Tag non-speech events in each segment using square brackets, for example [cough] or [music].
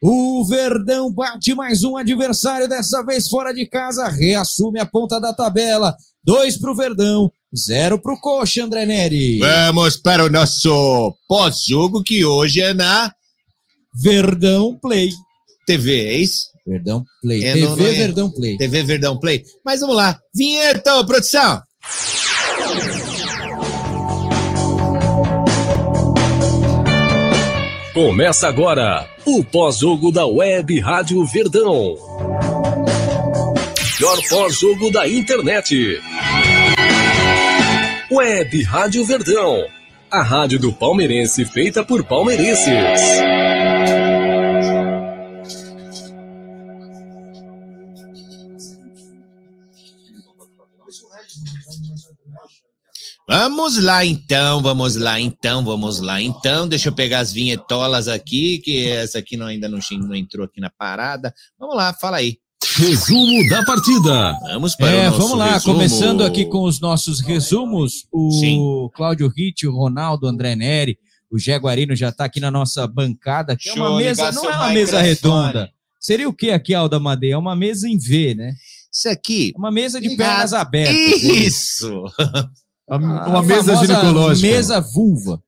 O Verdão bate mais um adversário, dessa vez fora de casa, reassume a ponta da tabela. Dois para o Verdão, zero para o Coxa, André Neri. Vamos para o nosso pós-jogo, que hoje é na Verdão Play. TV, é isso? Verdão Play. É, TV não, não é. Verdão Play. TV Verdão Play. Mas vamos lá. Vinheta, produção. Começa agora o pós-jogo da Web Rádio Verdão. Melhor pós-jogo da internet. Web Rádio Verdão. A rádio do palmeirense feita por palmeirenses. Vamos lá então, vamos lá então, vamos lá então. Deixa eu pegar as vinhetolas aqui, que essa aqui não, ainda não, não entrou aqui na parada. Vamos lá, fala aí. Resumo da partida. Vamos para É, o nosso vamos lá, resumo. começando aqui com os nossos resumos. O Sim. Cláudio Ritt, o Ronaldo, o André Neri, o Jaguarino já está aqui na nossa bancada, que é uma mesa, não é uma mesa redonda. Seria o que aqui, Alda Madeira? É uma mesa em V, né? Isso aqui. É Uma mesa de pernas abertas. Isso. [laughs] A Uma mesa ginecológica. Mesa vulva.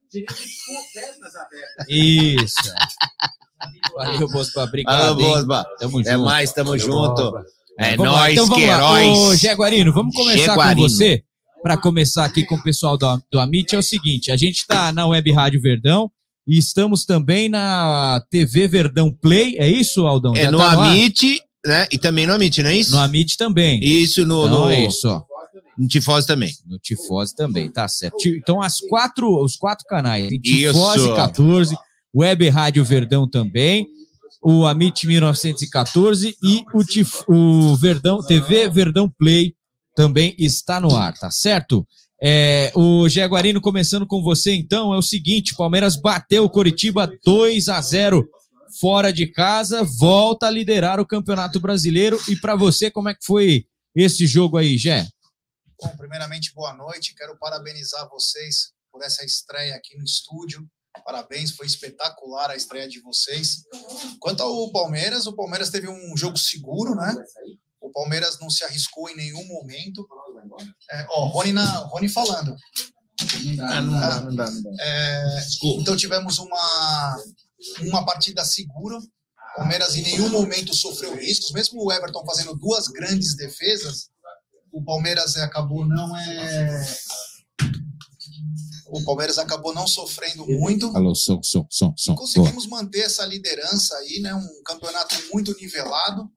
Isso. [laughs] Valeu, Bospa. Obrigado. Alô, hein? Bosba. Tamo É junto. mais, tamo junto. É Vamos lá, nóis, então vamos que lá. Ô, heróis. Jaguarino, vamos começar Jaguarino. com você. Para começar aqui com o pessoal do, do Amit, é o seguinte: a gente está na Web Rádio Verdão e estamos também na TV Verdão Play. É isso, Aldão? É Já no tá? Amit, né? E também no Amit, não é isso? No Amit também. Isso no, Então no, é isso, ó. No Tifose também. No Tifose também, tá certo. Então, as quatro, os quatro canais. Isso. Tifose 14, Web Rádio Verdão também, o Amit 1914 e o, Tif, o Verdão, TV Verdão Play também está no ar, tá certo? É, o Jaguarino começando com você, então, é o seguinte: Palmeiras bateu o Coritiba 2 a 0 fora de casa, volta a liderar o Campeonato Brasileiro. E para você, como é que foi esse jogo aí, Gé? Bom, primeiramente, boa noite. Quero parabenizar vocês por essa estreia aqui no estúdio. Parabéns, foi espetacular a estreia de vocês. Quanto ao Palmeiras, o Palmeiras teve um jogo seguro, né? O Palmeiras não se arriscou em nenhum momento. É, ó, Rony, na, Rony falando. Ah, não dá, não dá, não dá. É, então tivemos uma, uma partida segura. O Palmeiras em nenhum momento sofreu riscos, mesmo o Everton fazendo duas grandes defesas, o Palmeiras acabou não é o Palmeiras acabou não sofrendo muito. Alô, som, som, som, som. Conseguimos manter essa liderança aí, né? Um campeonato muito nivelado.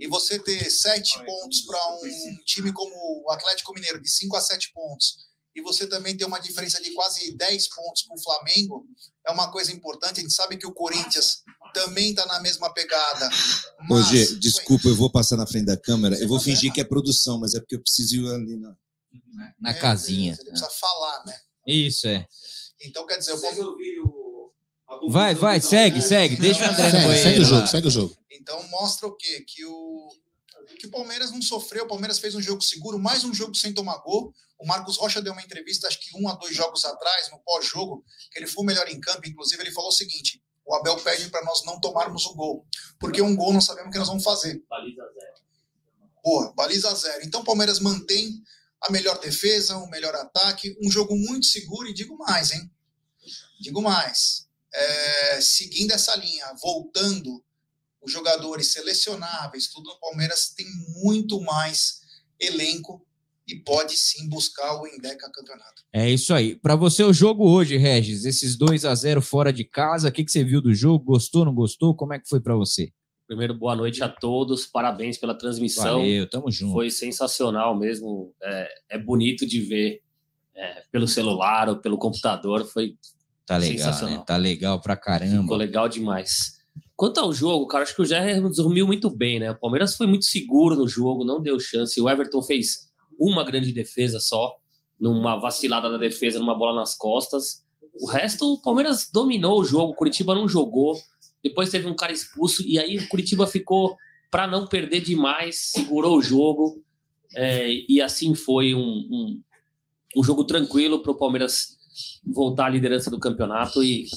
E você ter sete pontos para um time como o Atlético Mineiro, de cinco a sete pontos, e você também ter uma diferença de quase 10 pontos para o Flamengo, é uma coisa importante. A gente sabe que o Corinthians também está na mesma pegada. Ô, mas- Gê, desculpa, eu vou passar na frente da câmera. Eu vou fingir que é produção, mas é porque eu preciso ir ali na. Na É, casinha. Ele precisa falar, né? Isso, é. Então, quer dizer, o Palmeiras. Vai, vai, segue, segue. Deixa o André no Segue, banheiro. segue o jogo, segue o jogo. Então mostra o quê? Que o, que o Palmeiras não sofreu, o Palmeiras fez um jogo seguro, mais um jogo sem tomar gol. O Marcos Rocha deu uma entrevista, acho que um a dois jogos atrás, no pós-jogo, que ele foi o melhor em campo. Inclusive, ele falou o seguinte: o Abel pede para nós não tomarmos o gol, porque um gol nós sabemos o que nós vamos fazer. Boa, baliza zero. Então o Palmeiras mantém a melhor defesa, o melhor ataque, um jogo muito seguro e digo mais, hein? Digo mais. É, seguindo essa linha, voltando os jogadores selecionáveis, tudo no Palmeiras tem muito mais elenco e pode sim buscar o Endeca campeonato. É isso aí. Pra você, o jogo hoje, Regis, esses 2 a 0 fora de casa, o que, que você viu do jogo? Gostou, não gostou? Como é que foi pra você? Primeiro, boa noite a todos, parabéns pela transmissão. Valeu, tamo junto. Foi sensacional mesmo. É, é bonito de ver é, pelo celular ou pelo computador. Foi Tá legal, sensacional. né? Tá legal pra ficou caramba. legal demais. Quanto ao jogo, cara, acho que o Jair dormiu muito bem, né? O Palmeiras foi muito seguro no jogo, não deu chance. O Everton fez uma grande defesa só, numa vacilada da defesa, numa bola nas costas. O resto, o Palmeiras dominou o jogo, o Curitiba não jogou. Depois teve um cara expulso, e aí o Curitiba ficou para não perder demais, segurou o jogo. é, e assim foi um, um, um jogo tranquilo para o Palmeiras voltar à liderança do campeonato e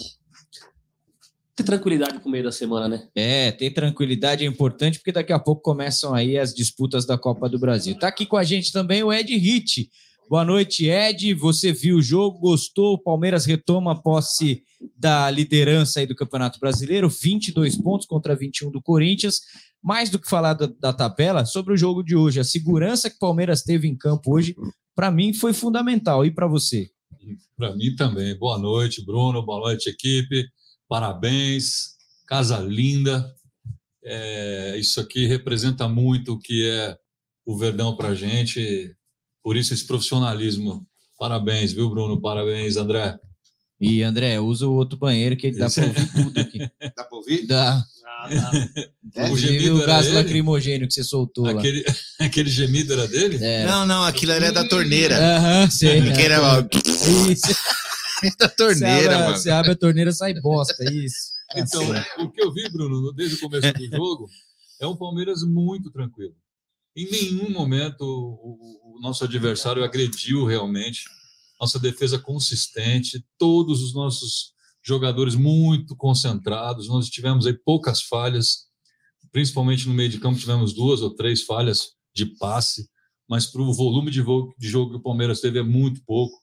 ter tranquilidade pro meio da semana, né? É, ter tranquilidade é importante, porque daqui a pouco começam aí as disputas da Copa do Brasil. Tá aqui com a gente também o Ed Hit. Boa noite, Ed. Você viu o jogo, gostou? O Palmeiras retoma a posse da liderança aí do Campeonato Brasileiro, 22 pontos contra 21 do Corinthians. Mais do que falar da, da tabela, sobre o jogo de hoje, a segurança que o Palmeiras teve em campo hoje, para mim foi fundamental. E para você? Para mim também. Boa noite, Bruno. Boa noite, equipe. Parabéns. Casa linda. É, isso aqui representa muito o que é o Verdão para a gente. Por isso, esse profissionalismo. Parabéns, viu, Bruno? Parabéns, André. E André, usa o outro banheiro que dá para ouvir tudo aqui. [laughs] Dá pra ouvir? Dá. O Inclusive, gemido o era gás ele? lacrimogênio que você soltou lá. Aquele, [laughs] aquele gemido era dele? É. Não, não, aquilo ali é da torneira. Aham, sei. Que era ó, [laughs] Isso. Da Você torneira, abre, mano. você abre a torneira, sai bosta. Isso. [laughs] Então, o que eu vi, Bruno, desde o começo do jogo, é um Palmeiras muito tranquilo. Em nenhum momento o, o nosso adversário agrediu realmente. Nossa defesa consistente, todos os nossos jogadores muito concentrados. Nós tivemos aí poucas falhas, principalmente no meio de campo, tivemos duas ou três falhas de passe, mas para o volume de, de jogo que o Palmeiras teve é muito pouco.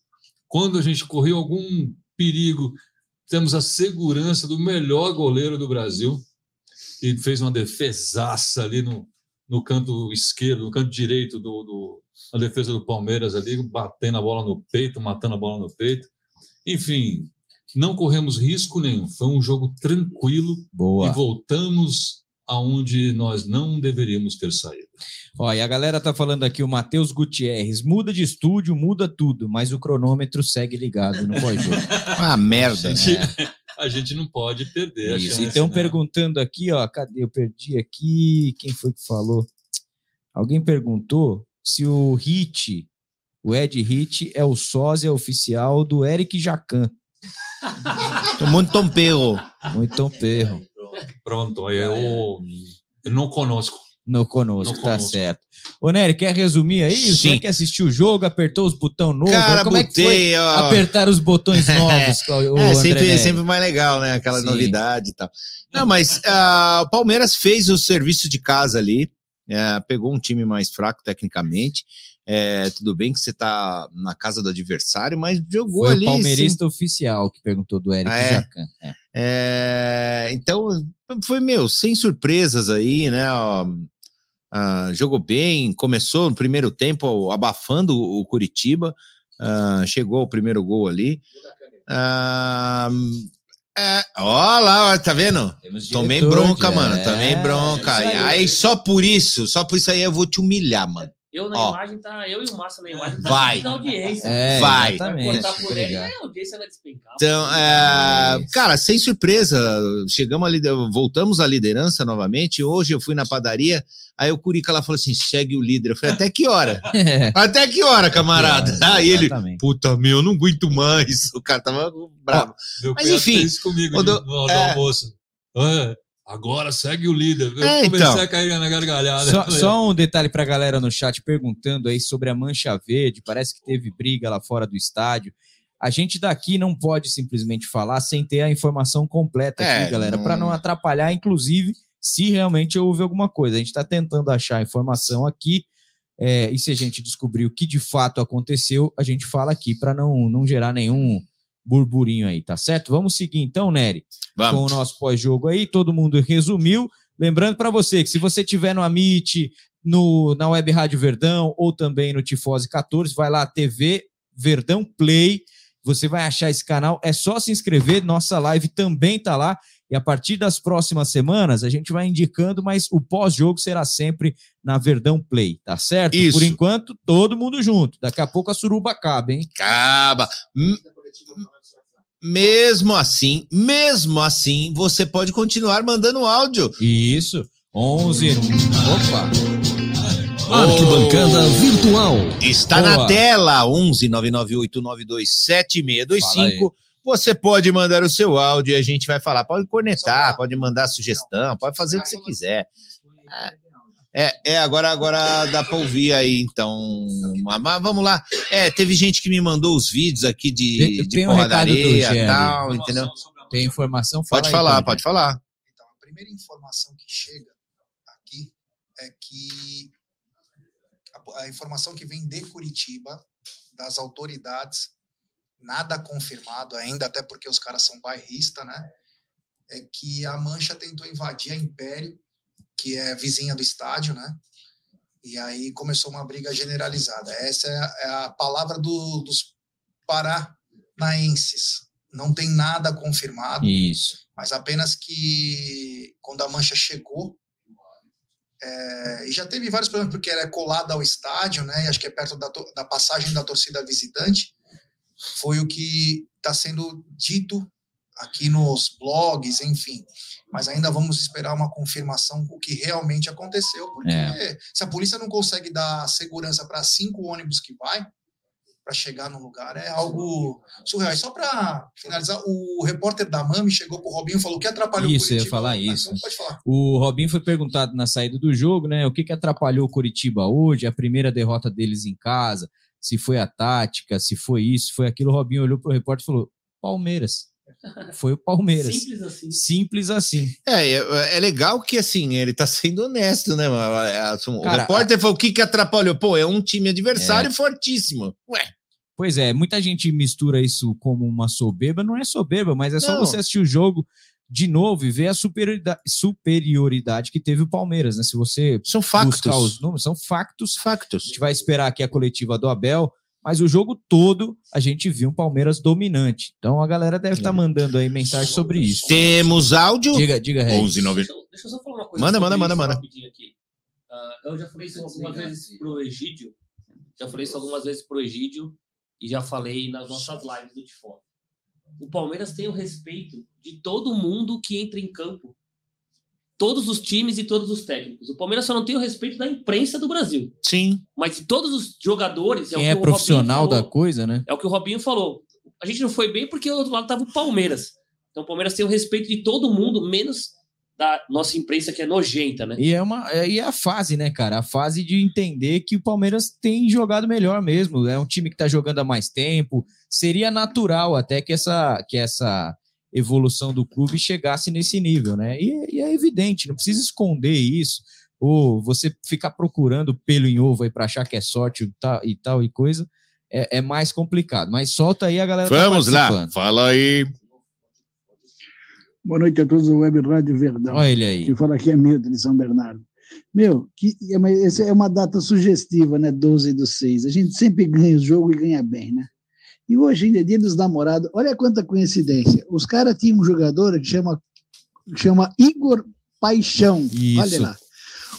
Quando a gente correu algum perigo, temos a segurança do melhor goleiro do Brasil, que fez uma defesaça ali no, no canto esquerdo, no canto direito do, do, da defesa do Palmeiras ali, batendo a bola no peito, matando a bola no peito. Enfim, não corremos risco nenhum. Foi um jogo tranquilo e Boa. voltamos aonde nós não deveríamos ter saído. Ó, e a galera tá falando aqui, o Matheus Gutierrez, muda de estúdio, muda tudo, mas o cronômetro segue ligado no pós-jogo. Uma [laughs] merda. A gente, a gente não pode perder a Isso. chance, Então, né? perguntando aqui, ó, cadê? Eu perdi aqui. Quem foi que falou? Alguém perguntou se o Hit, o Ed Hit, é o sósia oficial do Eric Jacan. Muito tompeiro. Muito perro. Pronto, [laughs] eu, eu não conosco. No conosco, No tá conosco. certo. Ô, Nery, quer resumir aí? Você Sim. que assistiu o jogo, apertou os botões novos? Cara, Como é que foi botei, ó. apertar os botões [laughs] novos? o É, sempre, Nery? sempre mais legal, né? Aquela Sim. novidade e tal. Não, mas ah, o Palmeiras fez o serviço de casa ali, é, pegou um time mais fraco tecnicamente. É, tudo bem que você tá na casa do adversário, mas jogou Foi ali. o palmeirista oficial que perguntou do Eric Ah, é? Jacan. É. É, então, foi, meu, sem surpresas aí, né? ó, ah, jogou bem, começou no primeiro tempo abafando o Curitiba, ah, chegou o primeiro gol ali. Ah, é, ó lá, tá vendo? Tomei bronca, é, mano. Tomei bronca. aí. aí, só por isso, só por isso aí eu vou te humilhar, mano. Eu na Ó. imagem tá. Eu e o Márcio na imagem tá Vai. da audiência. É, Vai. Exatamente. Cortar por ele, Obrigado. né? a audiência vai despencar. Então, é, cara, sem surpresa, chegamos ali, voltamos à liderança novamente. Hoje eu fui na padaria, aí o Curica lá falou assim: segue o líder. Eu falei, até que hora? É, [laughs] Até que hora, camarada? Aí ele, exatamente. puta meu, eu não aguento mais. O cara tava bravo. Meu Mas cunhado enfim, fez isso comigo quando- no, no é. almoço. Ah, agora segue o líder. Eu É, comecei então. a cair na gargalhada. Só, só um detalhe para a galera no chat perguntando aí sobre a mancha verde. Parece que teve briga lá fora do estádio. A gente daqui não pode simplesmente falar sem ter a informação completa aqui, É, galera, não- para não atrapalhar, inclusive, se realmente houve alguma coisa. A gente está tentando achar a informação aqui. é, e se a gente descobrir o que de fato aconteceu, a gente fala aqui para não, não gerar nenhum burburinho aí, tá certo? Vamos seguir então, Nery com Vamos. o nosso pós-jogo aí, todo mundo resumiu. Lembrando para você que se você tiver no Amit, no, na Web Rádio Verdão ou também no Tifose 14, vai lá, TV Verdão Play. Você vai achar esse canal, é só se inscrever. Nossa live também tá lá. E a partir das próximas semanas, a gente vai indicando, mas o pós-jogo será sempre na Verdão Play, tá certo? Isso. Por enquanto, todo mundo junto. Daqui a pouco a suruba acaba, hein? Acaba. M- Mesmo assim, mesmo assim, você pode continuar mandando áudio. Isso. 11. Opa! Arquibancada Virtual. Está Boa. na tela, 11 99892 Fala 7625. Você pode mandar o seu áudio e a gente vai falar. Pode cornetar, pode mandar sugestão, pode fazer o que você quiser. É, é agora, agora dá para ouvir aí, então. Mas vamos lá. É, teve gente que me mandou os vídeos aqui de, Tem- de tem um Gé e tal, entendeu? Tem informação? Fala Pode aí, falar, pode falar. Então, a primeira informação que chega aqui é que a, a informação que vem de Curitiba, das autoridades, nada confirmado ainda, até porque os caras são bairristas, né? É que a Mancha tentou invadir a Império, que é vizinha do estádio, né? E aí começou uma briga generalizada. Essa é a, é a palavra do- dos paranaenses. Não tem nada confirmado Isso. mas apenas que quando a mancha chegou é, e já teve vários problemas porque ela é colada ao estádio, né? Acho que é perto da, da passagem da torcida visitante. Foi o que está sendo dito aqui nos blogs, enfim. Mas ainda vamos esperar uma confirmação o que realmente aconteceu, porque É. se a polícia não consegue dar segurança para cinco ônibus que vai para chegar no lugar é algo surreal. E só para finalizar, o repórter da Mami chegou pro Robinho e falou que atrapalhou Isso, o ia Curitiba. falar Então, isso. pode falar. O Robinho foi perguntado na saída do jogo, né? O que, que atrapalhou o Curitiba hoje, a primeira derrota deles em casa, se foi a tática, se foi isso, se foi aquilo. O Robinho olhou pro repórter e falou: Palmeiras. Foi o Palmeiras. Simples assim. Simples assim. É, é, é legal que assim, ele tá sendo honesto, né? É, assim, O Cara, repórter falou: o que, que atrapalhou? Pô, é um time adversário fortíssimo. Ué, Pois é, muita gente mistura isso como uma soberba, não é soberba, mas é só Não. você assistir o jogo de novo e ver a superioridade, superioridade que teve o Palmeiras, né? Se você são factos. buscar os números, são factos. A Factos. gente vai esperar aqui a coletiva do Abel, mas o jogo todo a gente viu um Palmeiras dominante. Então a galera deve estar mandando aí mensagem sobre isso. Temos áudio. Diga, diga, Regis. 11 9 Deixa, eu- deixa eu só falar uma coisa. Manda, manda, manda, manda. rapidinho aqui. Ah, eu já falei isso algumas vezes pro Egídio. Já falei isso algumas vezes pro Egídio e já falei nas nossas lives do Tifó. O Palmeiras tem o respeito de todo mundo que entra em campo. Todos os times e todos os técnicos. O Palmeiras só não tem o respeito da imprensa do Brasil. Sim. Mas de todos os jogadores. Quem o é que o Robinho profissional da falou. coisa, né? É o que o Robinho falou. A gente não foi bem porque do outro lado estava o Palmeiras. Então o Palmeiras tem o respeito de todo mundo, menos da nossa imprensa que é nojenta, né? E é uma é, e é a fase, né, cara? A fase de entender que o Palmeiras tem jogado melhor mesmo. É um time que tá jogando há mais tempo. Seria natural até que essa que essa evolução do clube chegasse nesse nível, né? E, e é evidente, não precisa esconder isso. Ou você ficar procurando pelo em ovo aí para achar que é sorte e tal e, tal, e coisa, é, é mais complicado. Mas solta aí a galera. tá Vamos lá. participando. Fala aí. Boa noite a todos do Web Rádio Verdão. Olha ele aí. Quem fala aqui é Milton de São Bernardo. Meu, que, é, essa é uma data sugestiva, né? 12 do 6. A gente sempre ganha o jogo e ganha bem, né? E hoje ainda é dia dos namorados. Olha quanta coincidência. Os caras tinham um jogador que chama, chama Igor Paixão. Isso. Olha lá.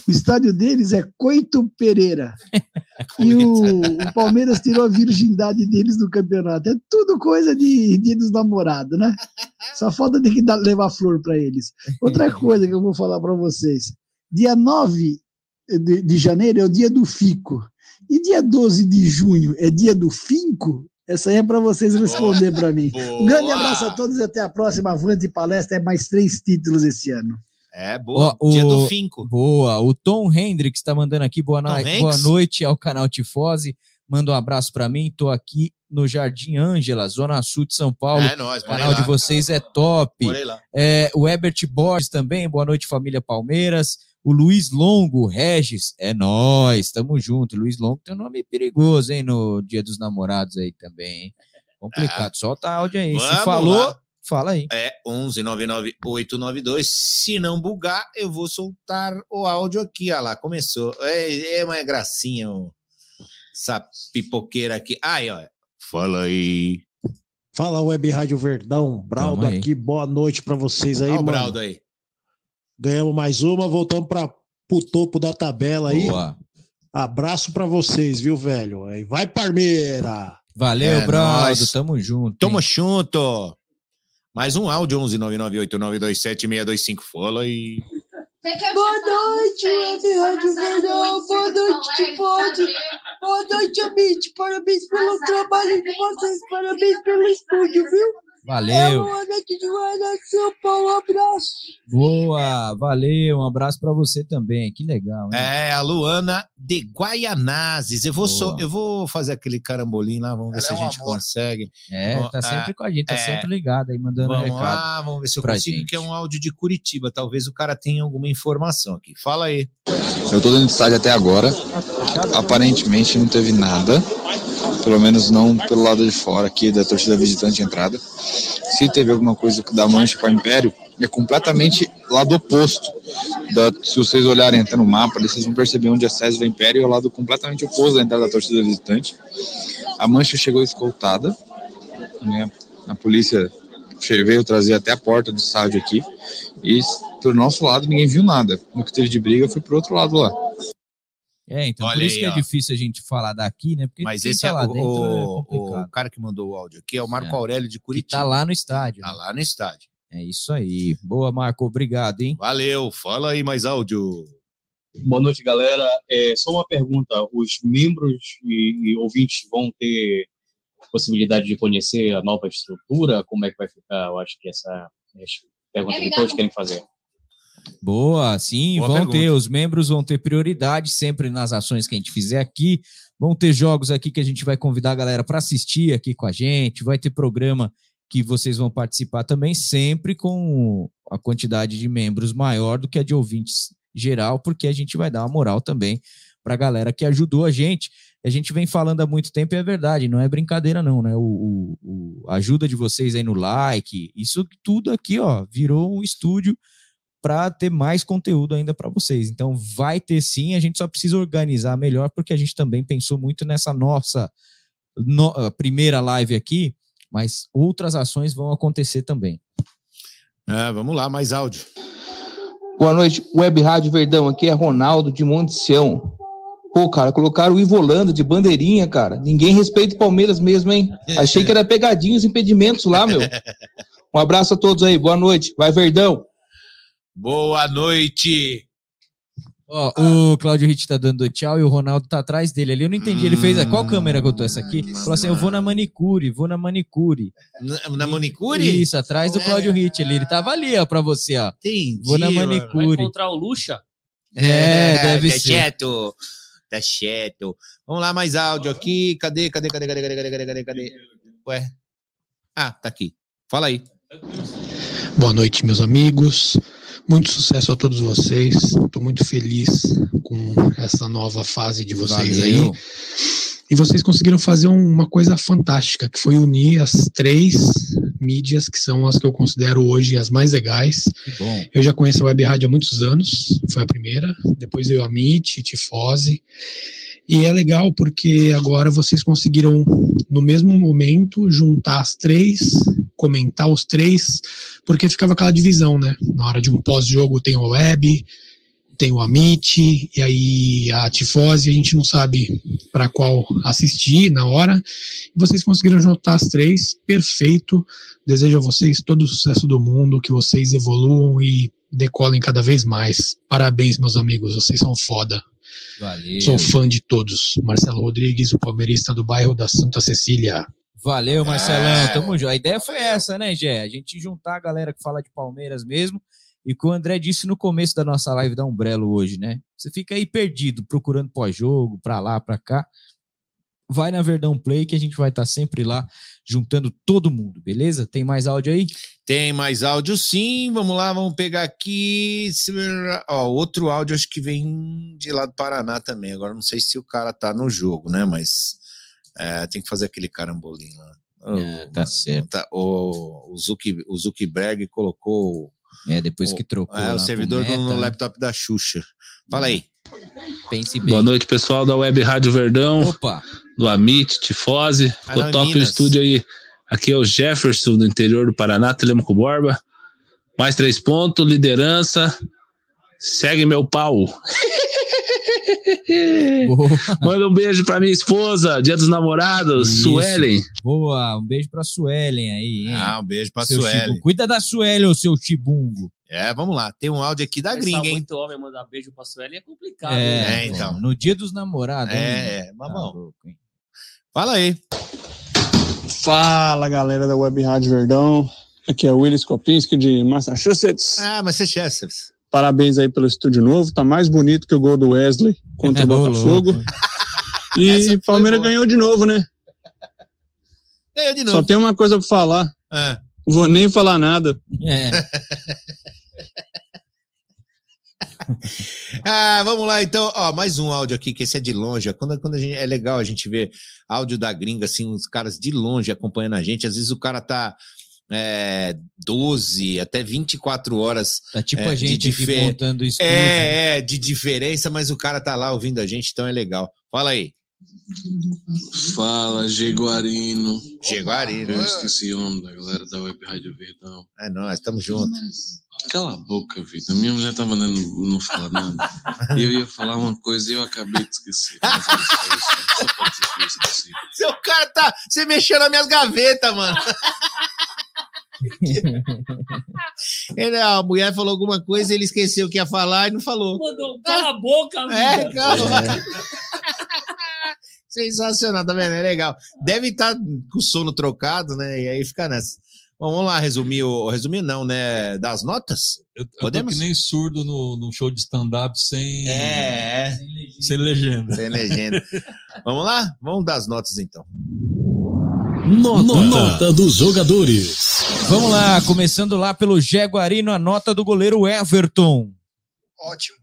O estádio deles é Coito Pereira. [laughs] E o, o Palmeiras tirou a virgindade deles do campeonato. É tudo coisa de dia dos namorados, né? Só falta de que dar- levar flor para eles. Outra coisa que eu vou falar para vocês. Dia 9 de, de janeiro é o dia do Fico. E dia 12 de junho é dia do Finco? Essa aí é para vocês responder para mim. Um grande abraço a todos e até a próxima. Avante palestra é mais três títulos esse ano. É, boa. Ó, Dia o- do Finco. Boa. O Tom Hendricks está mandando aqui boa, no- boa noite ao canal Tifose. Manda um abraço para mim. Estou aqui no Jardim Ângela, Zona Sul de São Paulo. É nóis, o canal de vocês é top. É, o Herbert Borges também. Boa noite, família Palmeiras. O Luiz Longo, Regis, é nós, tamo junto. Luiz Longo tem um nome perigoso, hein, no Dia dos Namorados aí também, hein? Complicado. Solta áudio aí. Vamos Se falou, lá. fala aí. É 11 99892. Se não bugar, eu vou soltar o áudio aqui. Olha lá, começou. É, é uma gracinha ó. essa pipoqueira aqui. Aí, ó. Fala aí. Fala Web Rádio Verdão, Braldo aqui, boa noite pra vocês aí, Olha o mano. Braldo aí. Ganhamos mais uma, voltamos para pro topo da tabela aí. Boa. Abraço pra vocês, viu, velho? Vai Parmeira. Valeu, É nóis. Tamo junto. Tamo hein? junto. Mais um áudio, 11 998927625. Fala aí. Boa noite, Web Rádio Verdão. Boa noite, Tifode. Boa noite, Amit. Parabéns pelo trabalho de vocês. Parabéns pelo estúdio, viu? Valeu. De Guarda, São Paulo. Um abraço. Boa, valeu. Um abraço pra você também. Que legal. hein? É, a Luana de Guaianazes. Eu vou, so- eu vou fazer aquele carambolim lá, vamos ver Ela se é a um gente amor. consegue. É, tá sempre ah, com a gente, tá é. sempre ligado aí, mandando Vamos recado. lá, vamos ver se eu consigo, gente. que é um áudio de Curitiba. Talvez o cara tenha alguma informação aqui. Fala aí. Eu tô dentro do estádio até agora. Aparentemente não teve nada. Pelo menos não pelo lado de fora aqui da torcida visitante entrada. Se teve alguma coisa da mancha com a Império, é completamente lado oposto. Da- se vocês olharem até no mapa, vocês vão perceber onde a sede da Império é o lado completamente oposto da entrada da torcida visitante. A mancha chegou escoltada. né? A polícia veio trazer até a porta do estádio aqui. E pro nosso lado ninguém viu nada. No que teve de briga foi pro outro lado lá. É, então Olha por isso aí, que é ó. difícil a gente falar daqui, né? Porque Mas esse tá é lá o, dentro é o- complicado. o cara que mandou o áudio aqui, é o Marco É. Aurélio de Que Curitiba. tá lá no estádio. Tá né? lá no estádio. É isso aí. Boa, Marco. Obrigado, hein? Valeu, fala aí mais áudio. Boa noite, galera. É, só uma pergunta: os membros e, e ouvintes vão ter possibilidade de conhecer a nova estrutura? Como é que vai ficar? Eu acho que essa é a pergunta que todos querem fazer. Boa, sim, Boa vão pergunta. ter, os membros vão ter prioridade sempre nas ações que a gente fizer aqui. Vão ter jogos aqui que a gente vai convidar a galera para assistir aqui com a gente. Vai ter programa que vocês vão participar também, sempre com a quantidade de membros maior do que a de ouvintes geral, porque a gente vai dar uma moral também para a galera que ajudou a gente. A gente vem falando há muito tempo e é verdade, não é brincadeira, não, né? O, o- o- a ajuda de vocês aí no like, isso tudo aqui, ó, virou um estúdio para ter mais conteúdo ainda para vocês. Então vai ter sim, a gente só precisa organizar melhor porque a gente também pensou muito nessa nossa no- primeira live aqui, mas outras ações vão acontecer também. É, vamos lá, mais áudio. Boa noite, Web Rádio Verdão. Aqui é Ronaldo de Monte Sião. Pô, cara, colocaram o Ivolando de bandeirinha, cara. Ninguém respeita o Palmeiras mesmo, hein? Achei que era pegadinha os impedimentos lá, meu. [laughs] Um abraço a todos aí, boa noite. Vai, Verdão. Boa noite. Ó, o Claudio Ritt tá dando tchau e o Ronaldo tá atrás dele ali. Eu não entendi. Ele fez. Qual câmera que eu tô essa aqui? Falou assim: eu vou na manicure, vou na manicure. Na, na manicure? Isso, atrás do Claudio Ritt ali. Ele tava ali, ó, pra você, ó. Entendi. Vou na mano. Vai manicure. encontrar o Lucha? É, deve tá ser. Certo. Tá certo. Vamos lá, mais áudio aqui. Cadê, cadê, cadê, cadê, cadê, cadê, cadê, cadê, cadê? Ué. Ah, tá aqui. Fala aí. Boa noite, meus amigos. Muito sucesso a todos vocês. Estou muito feliz com essa nova fase de vocês Valeu. aí. E vocês conseguiram fazer um- uma coisa fantástica, que foi unir as três mídias que são as que eu considero hoje as mais legais. Bom. Eu já conheço a Web Rádio há muitos anos, foi a primeira. Depois veio a Meet, Tifose. E é legal porque agora vocês conseguiram, no mesmo momento, juntar as três, comentar os três, porque ficava aquela divisão, né? Na hora de um pós-jogo tem o Web, tem o Amit, e aí a Tifose, a gente não sabe para qual assistir na hora. Vocês conseguiram juntar as três, perfeito. Desejo a vocês todo o sucesso do mundo, que vocês evoluam e decolem cada vez mais. Parabéns, meus amigos, vocês são foda. Valeu. Sou fã de todos. Marcelo Rodrigues, o palmeirista do bairro da Santa Cecília. Valeu, Marcelão. É. Tamo junto. A ideia foi essa, né, Gé? A gente juntar a galera que fala de Palmeiras mesmo. E que o André disse no começo da nossa live da Umbrello hoje, né? Você fica aí perdido, procurando pós-jogo, pra lá, pra cá. Vai na Verdão Play que a gente vai estar sempre lá juntando todo mundo, beleza? Tem mais áudio aí? Tem mais áudio sim. Vamos lá, vamos pegar aqui. Ó, outro áudio acho que vem de lá do Paraná também. Agora não sei se o cara tá no jogo, né? Mas é, tem que fazer aquele carambolim lá. É, tá certo. Tá, o, o, Zuck, o Zuckerberg colocou É, depois que trocou. é, o servidor Meta, no né? laptop da Xuxa. Fala aí. Pense bem. Boa noite, pessoal da Web Rádio Verdão, Opa! do Amit, Tifose, Ah, Cotoca no Minas. estúdio aí. Aqui é o Jefferson, do interior do Paraná, Telemaco Borba. Mais três pontos, liderança. Segue meu pau. [laughs] Boa. [laughs] Manda um beijo pra minha esposa, dia dos namorados, Isso. Suelen. Boa, um beijo pra Suelen aí, hein? Ah, um beijo pra Seu. Chibungo. Cuida da Suelen, ô seu chibungo. É, vamos lá. Tem um áudio aqui da Mas gringa, tá hein? muito homem mandar beijo pra Sueli é complicado. É, né? É, então. No dia dos namorados. É, hein? é, Tá mamão. louco, hein? Fala aí. Fala galera da Web Rádio Verdão, aqui é o Willis Kopinski de Massachusetts. Ah, Massachusetts. Parabéns aí pelo estúdio novo, tá mais bonito que o gol do Wesley contra o Botafogo. E Palmeiras ganhou de novo, né? Ganhou de Só novo. tem uma coisa pra falar. Ah. Vou nem falar nada. É. [laughs] Ah, vamos lá, então, ó, mais um áudio aqui, que esse é de longe. Quando, quando a gente, é legal a gente ver áudio da gringa, assim, os caras de longe acompanhando a gente. Às vezes o cara tá é, 12 até 24 horas. Tá tipo é, a gente de difer- montando o estúdio. É, é, de diferença, mas o cara tá lá ouvindo a gente, então é legal. Fala aí. Fala, Jaguarino. Jaguarino. Eu esqueci o nome da galera da Web Rádio Verdão. É nóis, tamo junto. Cala a boca, Vitor. Minha mulher tá mandando não falar nada. E eu ia falar uma coisa e eu acabei de esquecer. É é. Seu cara tá. Você mexeu nas minhas gavetas, mano. [laughs] Ele, a mulher falou alguma coisa, ele esqueceu o que ia falar e não falou. Mandou, cala a boca, É, vida. calma. [laughs] Sensacional, tá vendo? É legal. Deve estar com o sono trocado, né? E aí fica nessa. Bom, vamos lá resumir o. Resumir não, né? Das notas? Eu, eu tô Podemos? que nem surdo no, no show de stand-up sem, É, sem legenda. Sem legenda. [laughs] Vamos lá? Vamos dar as notas então. Nota, Nota dos jogadores. Vamos lá, começando lá pelo Jaguarino, a nota do goleiro Everton. Ótimo.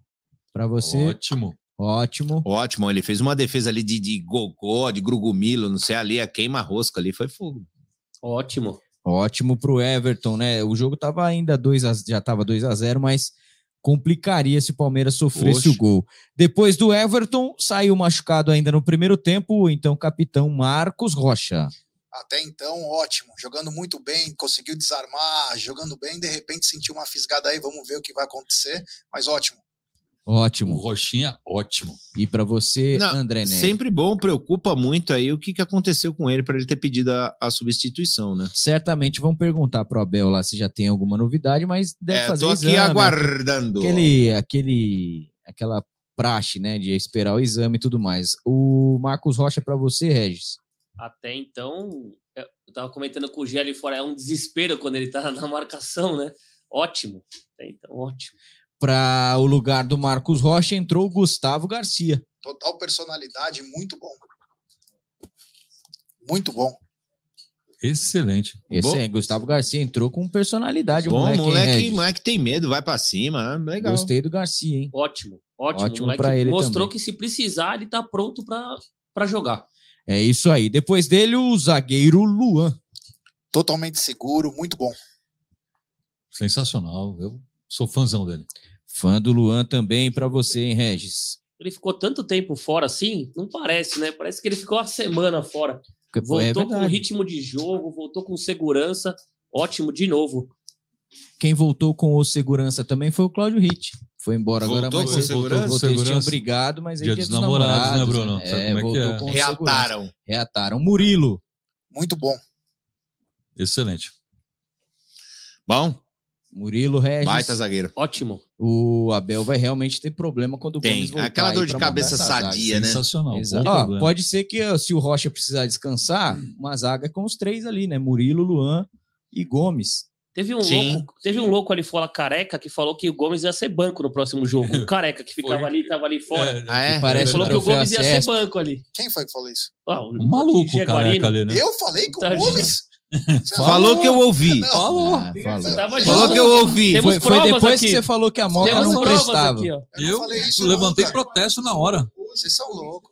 Pra você. Ótimo. Ótimo. Ótimo, ele fez uma defesa ali de, de gogó, de grugumilo, não sei, ali, a queima-rosca ali, foi fogo. Ótimo. Ótimo pro Everton, né? O jogo tava ainda 2 a, já tava 2 a 0, mas complicaria se o Palmeiras sofresse Oxe. o gol. Depois do Everton, saiu machucado ainda no primeiro tempo, o então capitão Marcos Rocha. Até então, ótimo. Jogando muito bem, conseguiu desarmar, jogando bem, de repente sentiu uma fisgada aí, vamos ver o que vai acontecer, mas ótimo. Ótimo. Rochinha, ótimo. E pra você, Não, André Neves? Sempre bom, preocupa muito aí o que, que aconteceu com ele para ele ter pedido a, a substituição, né? Certamente vão perguntar pro Abel lá se já tem alguma novidade, mas deve É, fazer tô aqui exame, aguardando. Aquele, aquele, aquela praxe, né, de esperar o exame e tudo mais. O Marcos Rocha pra você, Regis. Até então, eu tava comentando com o G ali fora, é um desespero quando ele tá [laughs] na marcação, né? Ótimo. Até então, ótimo. Para o lugar do Marcos Rocha entrou o Gustavo Garcia. Total personalidade, muito bom. Muito bom. Excelente. Esse Bom. é, Gustavo Garcia entrou com personalidade. Bom, moleque, moleque, Regis? moleque tem medo, vai pra cima, ah, legal. Gostei do Garcia, hein? Ótimo. Ótimo. Ótimo O moleque pra ele mostrou também. que se precisar, ele tá pronto pra jogar. É isso aí. Depois dele, o zagueiro Luan. Totalmente seguro, muito bom. Sensacional. Eu sou fãzão dele. Fã do Luan também para você, hein, Regis? Ele ficou tanto tempo fora assim, não parece, né? Parece que ele ficou uma semana fora. É Voltou com verdade. ritmo de jogo, voltou com segurança. Ótimo de novo. Quem voltou com o segurança também foi o Cláudio Ritt. Foi embora agora, Voltou mas com ele segurança? voltou, voltou, tinham brigado, mas Dia aí dos namorados, né, Bruno? Sabe É, como é voltou é? com Reataram. segurança. Reataram. Murilo. Muito bom. Excelente. Bom, Murilo Regis. baita zagueiro. Ótimo. O Abel vai realmente ter problema quando o Tem. Gomes voltar Aquela dor de cabeça sadia, né? Sensacional. Ó, pode ser que se o Rocha precisar descansar, uma zaga com os três ali, né? Murilo, Luan e Gomes. Teve um, Sim. louco, teve um louco ali fora, careca, que falou que o Gomes ia ser banco no próximo jogo. [laughs] Um careca que ficava ali, tava ali fora. Ah, é? Parece Ele falou que o Gomes ia ser banco ali. Quem foi que falou isso? Ah, o Um maluco, Diego careca ali, né? Eu falei com Tá o Gomes? Falou que eu ouvi. Falou. Ah, falou. Tava Falou que eu ouvi. Foi, foi depois aqui. que você falou que a Temos não prestava. aqui. Eu, não isso. levantei nunca. protesto na hora. Vocês são loucos.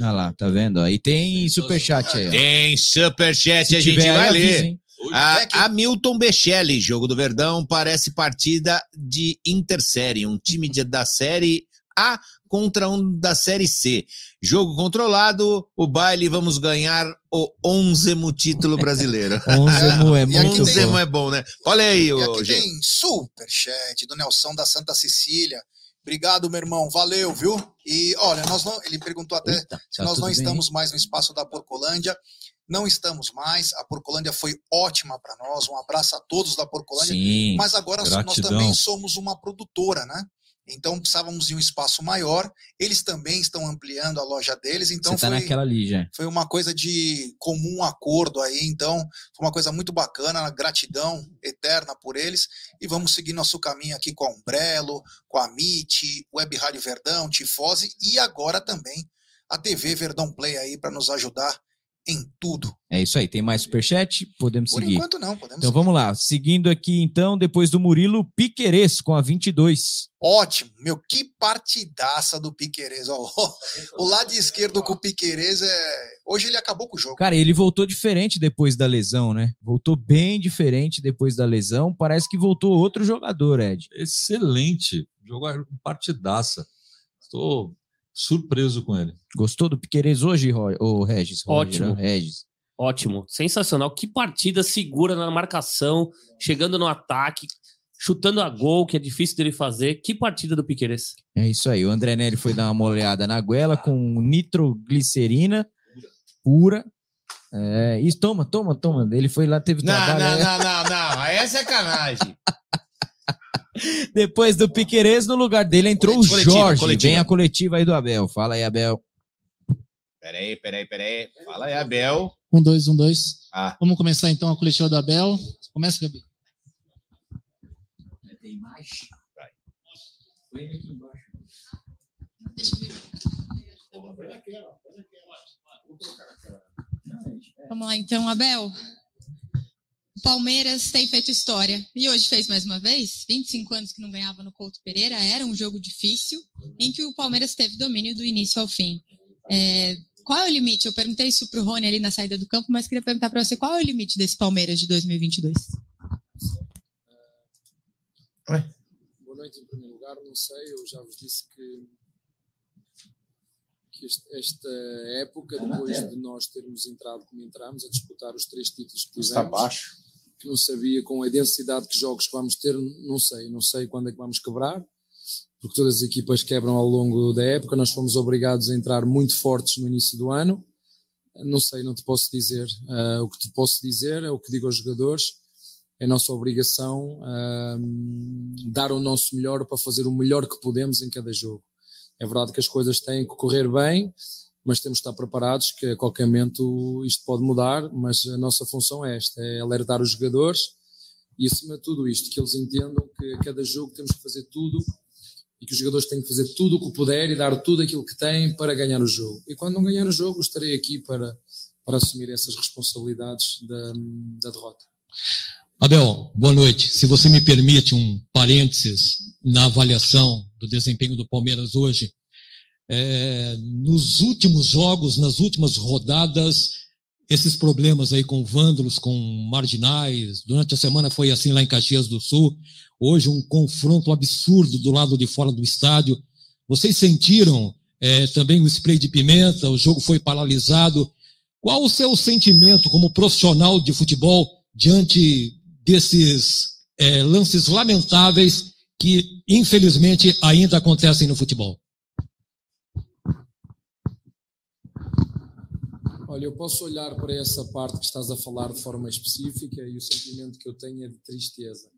Olha lá, tá vendo? Aí tem superchat aí, ó. Tem superchat, Se a gente vai avisa, ler. A Hamilton Bechelli, jogo do Verdão, parece partida de Intersérie, um time de- da Série A contra um da Série C. Jogo controlado, o baile, vamos ganhar o onzemo título brasileiro. [laughs] Onzemo é [laughs] muito bom. É bom, né? Olha aí, E ô, aqui gente. tem superchat do Nelson da Santa Cecília. Obrigado, meu irmão. Valeu, viu? E olha, nós não, ele perguntou até Eita, se tá nós não bem, estamos mais no espaço da Porcolândia. Não estamos mais. A Porcolândia foi ótima para nós. Um abraço a todos da Porcolândia. Sim. Mas agora nós Gratidão. também somos uma produtora, né? Então precisávamos de um espaço maior. Eles também estão ampliando a loja deles, então Você tá foi, naquela ali já. foi uma coisa de comum acordo aí. Então foi uma coisa muito bacana, gratidão eterna por eles. E vamos seguir nosso caminho aqui com a Umbrello, com a MIT, Web Rádio Verdão, Tifose e agora também a TV Verdão Play aí para nos ajudar em tudo. É isso aí. Tem mais superchat? Podemos Por seguir. enquanto não, podemos Então vamos lá. Seguindo aqui, então, depois do Murilo, Piquerez com a 22. Ótimo, meu, que partidaça do Piquerez. ó. O lado esquerdo com o Piquerez é. Hoje ele acabou com o jogo. Cara, ele voltou diferente depois da lesão, né? Voltou bem diferente depois da lesão. Parece que voltou outro jogador, Ed. Excelente. Jogou partidaça. Estou surpreso com ele. Gostou do Piquerez hoje, Ro- ô Regis? Roger, Ótimo. né? Regis. Ótimo, sensacional. Que partida segura na marcação, chegando no ataque, chutando a gol, que é difícil dele fazer. Que partida do Piqueires. É isso aí. O André Nelly foi dar uma molhada na goela com nitroglicerina pura. É, isso, toma, toma, toma. Ele foi lá, teve Não, trabalho. não, não, não, não. Aí é sacanagem. [laughs] Depois do Piquerez, no lugar dele entrou Coletiva, o Jorge. coletiva. Vem a coletiva aí do Abel. Fala aí, Abel. Peraí, peraí, peraí. Fala aí, Abel. Um, dois, um, dois. Ah. Vamos começar então a coletiva do Abel. Começa, Gabi. Tem mais? Vamos lá, então, Abel. Palmeiras tem feito história e hoje fez mais uma vez. 25 anos que não ganhava no Couto Pereira, era um jogo difícil em que o Palmeiras teve domínio do início ao fim. É, qual é o limite? Eu perguntei isso para o Rony ali na saída do campo, mas queria perguntar para você qual é o limite desse Palmeiras de 2022? Boa noite em primeiro lugar. Não sei, eu já vos disse que, que este- esta época, depois de nós termos entrado como entramos, a disputar os três títulos que tivemos, Está baixo. Que não sabia com a densidade de jogos que vamos ter, não sei, não sei quando é que vamos quebrar, porque todas as equipas quebram ao longo da época, nós fomos obrigados a entrar muito fortes no início do ano, não sei, não te posso dizer, Ah, o que te posso dizer é o que digo aos jogadores, é nossa obrigação ahm, dar o nosso melhor para fazer o melhor que podemos em cada jogo. É verdade que as coisas têm que correr bem, mas temos de estar preparados que a qualquer momento isto pode mudar, mas a nossa função é esta, é alertar os jogadores e acima de tudo isto, que eles entendam que a cada jogo temos que fazer tudo e que os jogadores têm que fazer tudo o que puder e dar tudo aquilo que têm para ganhar o jogo. E quando não ganhar o jogo, estarei aqui para, para assumir essas responsabilidades da, da derrota. Abel, boa noite. Se você me permite um parênteses na avaliação do desempenho do Palmeiras hoje, é, nos últimos jogos, nas últimas rodadas, esses problemas aí com vândalos, com marginais, durante a semana foi assim lá em Caxias do Sul, hoje um confronto absurdo do lado de fora do estádio. Vocês sentiram é, também o spray de pimenta, o jogo foi paralisado. Qual o seu sentimento como profissional de futebol diante desses é, lances lamentáveis que, infelizmente, ainda acontecem no futebol? Olha, eu posso olhar para essa parte que estás a falar de forma específica e o sentimento que eu tenho é de tristeza.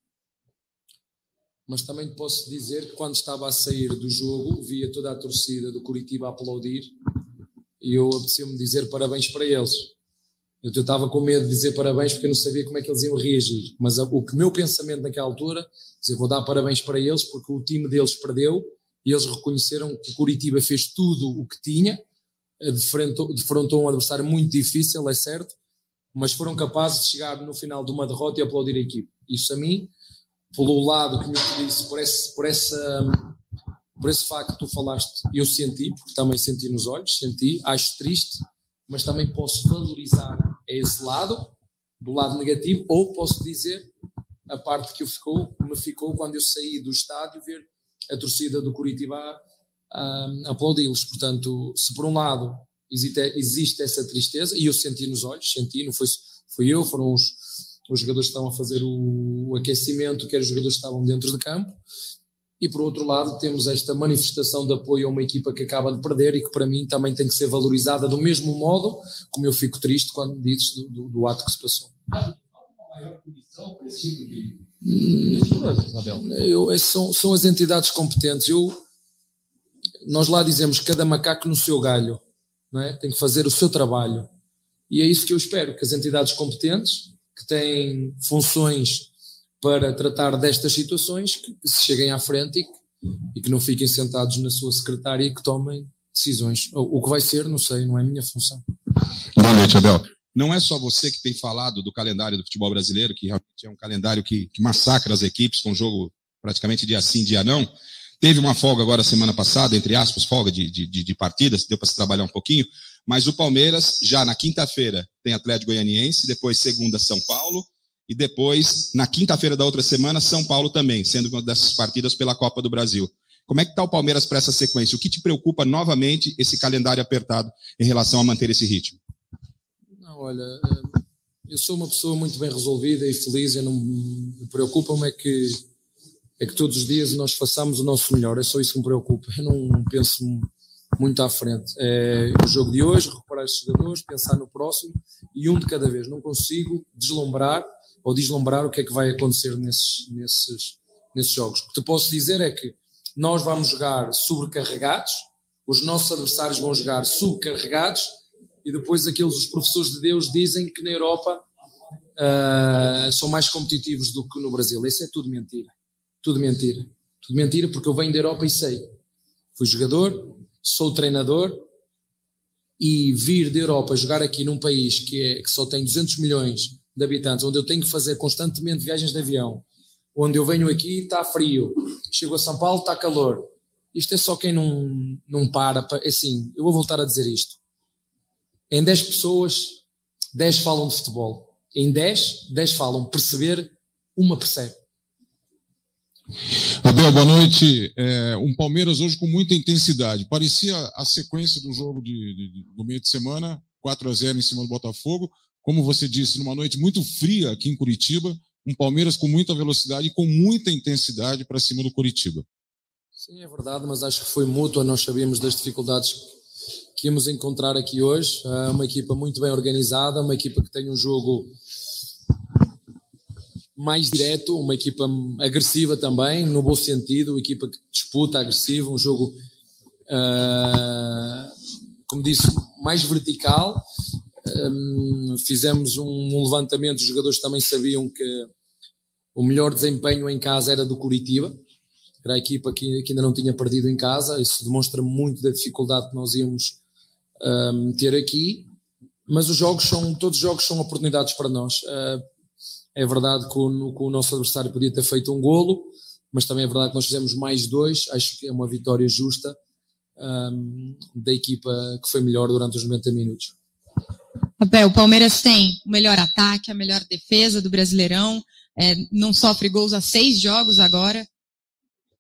Mas também posso dizer que quando estava a sair do jogo, via toda a torcida do Curitiba aplaudir e eu apeteceu-me dizer parabéns para eles. Eu estava com medo de dizer parabéns porque eu não sabia como é que eles iam reagir. Mas o que meu pensamento naquela altura, dizer, vou dar parabéns para eles porque o time deles perdeu e eles reconheceram que o Curitiba fez tudo o que tinha, defrontou, defrontou um adversário muito difícil, é certo, mas foram capazes de chegar no final de uma derrota e aplaudir a equipe. Isso a mim, pelo lado que me disse, por esse, por essa por esse facto que tu falaste, eu senti, porque também senti nos olhos, senti, acho triste, mas também posso valorizar esse lado, do lado negativo, ou posso dizer a parte que eu ficou, me ficou quando eu saí do estádio ver a torcida do Curitiba a aplaudi-los. Portanto, se por um lado existe, existe essa tristeza, e eu senti nos olhos, senti, não foi, foi eu, foram os, os jogadores que estavam a fazer o, o aquecimento, que eram os jogadores que estavam dentro de campo, e por outro lado temos esta manifestação de apoio a uma equipa que acaba de perder e que para mim também tem que ser valorizada do mesmo modo como eu fico triste quando dizes do, do- do ato que se passou. Eu, é, são, são as entidades competentes. Eu, nós lá dizemos cada macaco no seu galho, não é? tem que fazer o seu trabalho. E é isso que eu espero, que as entidades competentes, que têm funções para tratar destas situações, que, que se cheguem à frente e que, e que não fiquem sentados na sua secretária e que tomem decisões. O, o que vai ser, não sei, não é minha função. Boa noite, Abel. Não é só você que tem falado do calendário do futebol brasileiro, que realmente é um calendário que, que massacra as equipes, com jogo praticamente dia sim, dia não. Teve uma folga agora semana passada, entre aspas, folga de, de, de partidas, deu para se trabalhar um pouquinho, mas o Palmeiras já na quinta-feira tem Atlético Goianiense, depois segunda São Paulo, e depois, na quinta-feira da outra semana, São Paulo também, sendo uma dessas partidas pela Copa do Brasil. Como é que está o Palmeiras para essa sequência? O que te preocupa novamente esse calendário apertado em relação a manter esse ritmo? Não, olha, eh, eu sou uma pessoa muito bem resolvida e feliz, eu não me preocupa-me é que, é que todos os dias nós façamos o nosso melhor, é só isso que me preocupa, eu não penso muito à frente. É o jogo de hoje, recuperar estes jogadores, pensar no próximo e um de cada vez. Não consigo deslumbrar ou deslumbrar o que é que vai acontecer nesses, nesses, nesses jogos. O que te posso dizer é que nós vamos jogar sobrecarregados, os nossos adversários vão jogar subcarregados e depois aqueles os professores de Deus dizem que na Europa uh, são mais competitivos do que no Brasil. Isso é tudo mentira. Tudo mentira. Tudo mentira porque eu venho da Europa e sei. Fui jogador, sou treinador e vir da Europa jogar aqui num país que, é, que só tem 200 milhões de habitantes, onde eu tenho que fazer constantemente viagens de avião, onde eu venho aqui está frio, chego a São Paulo está calor. Isto é só quem não, não para. É assim, eu vou voltar a dizer isto. Em 10 pessoas, 10 falam de futebol. Em 10, 10 falam perceber, uma percebe. Abel, boa noite. É, um Palmeiras hoje com muita intensidade. Parecia a sequência do jogo de, de, do meio de semana, 4 a 0 em cima do Botafogo. Como você disse, numa noite muito fria aqui em Curitiba, um Palmeiras com muita velocidade e com muita intensidade para cima do Curitiba. Sim, é verdade, mas acho que foi mútua. Nós sabíamos das dificuldades que íamos encontrar aqui hoje. É uma equipa muito bem organizada, uma equipa que tem um jogo mais direto, uma equipa agressiva também, no bom sentido, uma equipa que disputa agressiva, um jogo, uh, como disse, mais vertical. Um, fizemos um levantamento, os jogadores também sabiam que o melhor desempenho em casa era do Curitiba, era a equipa que, que ainda não tinha perdido em casa, isso demonstra muito da dificuldade que nós íamos um, ter aqui, mas os jogos são, todos os jogos são oportunidades para nós. Uh, é verdade que o, que o, nosso adversário podia ter feito um golo, mas também é verdade que nós fizemos mais dois. Acho que é uma vitória justa um, da equipa que foi melhor durante os 90 minutos. Abel, o Palmeiras tem o melhor ataque, a melhor defesa do Brasileirão, é, não sofre gols há seis jogos agora.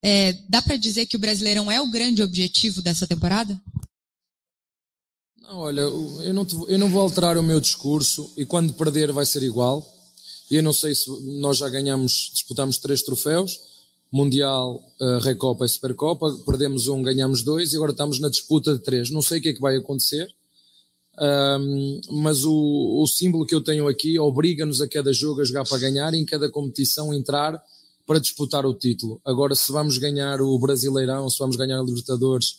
É, dá para dizer que o Brasileirão é o grande objetivo dessa temporada? Não, olha, eu não, eu não vou alterar o meu discurso e quando perder vai ser igual. Eu não sei se nós já ganhamos, disputamos três troféus, Mundial, uh, Recopa e Supercopa, perdemos um, ganhamos dois e agora estamos na disputa de três. Não sei o que é que vai acontecer, um, mas o, o, símbolo que eu tenho aqui obriga-nos a cada jogo a jogar para ganhar e em cada competição entrar para disputar o título. Agora, se vamos ganhar o Brasileirão, se vamos ganhar a Libertadores,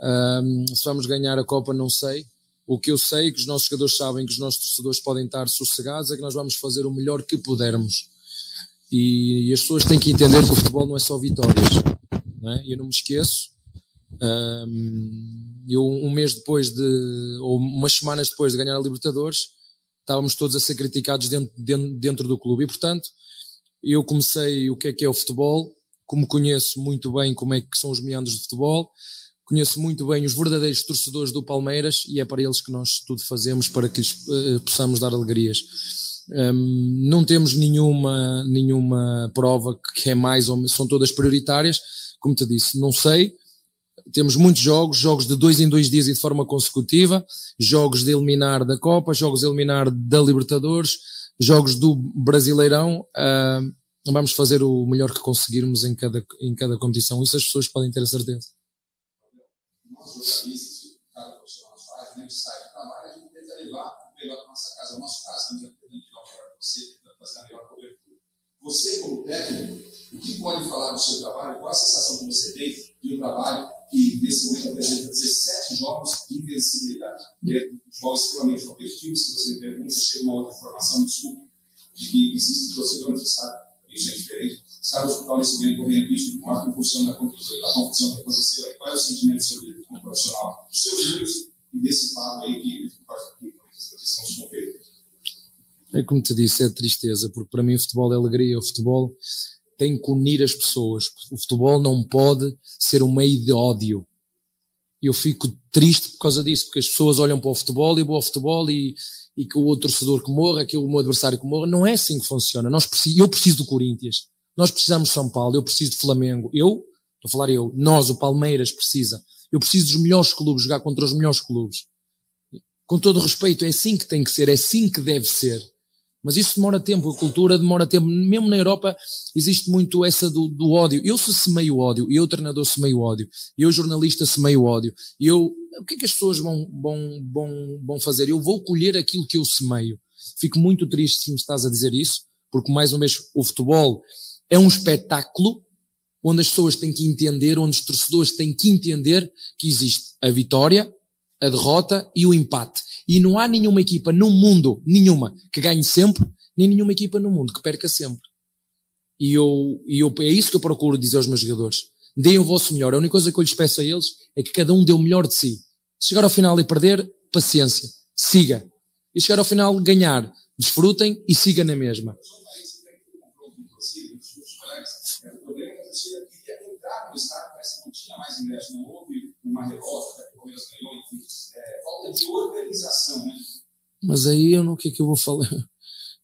um, se vamos ganhar a Copa, não sei. O que eu sei, que os nossos jogadores sabem, que os nossos torcedores podem estar sossegados, é que nós vamos fazer o melhor que pudermos. E, e as pessoas têm que entender que o futebol não é só vitórias. Não é? Eu não me esqueço. Um, eu, um mês depois de, ou umas semanas depois de ganhar a Libertadores, estávamos todos a ser criticados dentro, dentro, dentro do clube. E, portanto, eu comecei o que é que é o futebol, como conheço muito bem como é que são os meandros de futebol, conheço muito bem os verdadeiros torcedores do Palmeiras e é para eles que nós tudo fazemos para que lhes uh, possamos dar alegrias. Um, não temos nenhuma, nenhuma prova que é mais ou são todas prioritárias, como te disse, não sei. Temos muitos jogos, jogos de dois em dois dias e de forma consecutiva, jogos de eliminar da Copa, jogos de eliminar da Libertadores, jogos do Brasileirão. Uh, vamos fazer o melhor que conseguirmos em cada, em cada competição. Isso as pessoas podem ter a certeza jornalistas, o cara profissional faz, né, que sai do trabalho, a gente tenta levar o melhor da nossa casa. O nosso caso, também, a gente o melhor para você, fazer a melhor cobertura. Você, como técnico, o que pode falar do seu trabalho? Qual a sensação que você tem de um trabalho que, nesse momento, apresenta 17 jogos de invencibilidade? Que é jogos extremamente competitivos. Se você me pergunta, chega uma outra informação, desculpe, de que existem torcedores que sabem isso é diferente. Sabe o hospital nesse momento correndo risco com a confusão da confusão, que aconteceu aí? Qual é o sentimento líder como profissional? Dos seus líderes e desse fato aí que se conferindo? É como te disse, é tristeza, porque para mim o futebol é alegria, o futebol tem que unir as pessoas. O futebol não pode ser um meio de ódio. Eu fico triste por causa disso, porque as pessoas olham para o futebol e vou ao futebol e, e que o outro torcedor que morra, que o meu adversário que morra. Não é assim que funciona. Nós eu preciso do Corinthians, nós precisamos de São Paulo, eu preciso de Flamengo. Eu, estou a falar eu, nós, o Palmeiras, precisa. Eu preciso dos melhores clubes, jogar contra os melhores clubes. Com todo respeito, é assim que tem que ser, é assim que deve ser. Mas isso demora tempo, a cultura demora tempo. Mesmo na Europa existe muito essa do, do ódio. Eu se semeio ódio, eu treinador semeio ódio, eu jornalista semeio ódio, eu o que é que as pessoas vão, vão, vão, vão fazer? Eu vou colher aquilo que eu semeio. Fico muito triste se me estás a dizer isso, porque mais uma vez o futebol é um espetáculo onde as pessoas têm que entender, onde os torcedores têm que entender que existe a vitória, a derrota e o empate. E não há nenhuma equipa no mundo, nenhuma, que ganhe sempre, nem nenhuma equipa no mundo que perca sempre. E eu, e eu, é isso que eu procuro dizer aos meus jogadores. Deem o vosso melhor. A única coisa que eu lhes peço a eles é que cada um dê o melhor de si. Se chegar ao final e perder, paciência. Siga. E chegar ao final, ganhar. Desfrutem e siga na mesma. Mas aí eu não, o que é que eu vou falar?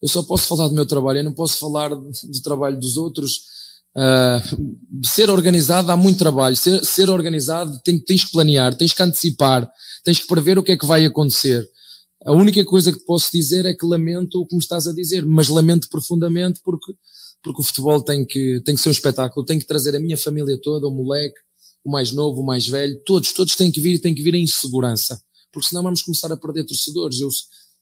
Eu só posso falar do meu trabalho, eu não posso falar do trabalho dos outros. Uh, ser organizado há muito trabalho. Ser, ser organizado tem, tens que planear, tens que antecipar, tens que prever o que é que vai acontecer. A única coisa que posso dizer é que lamento o que me estás a dizer, mas lamento profundamente porque, porque o futebol tem que, tem que ser um espetáculo, tem que trazer a minha família toda, o moleque, o mais novo, o mais velho, todos, todos têm que vir e têm que vir em segurança, porque senão vamos começar a perder torcedores. Eu,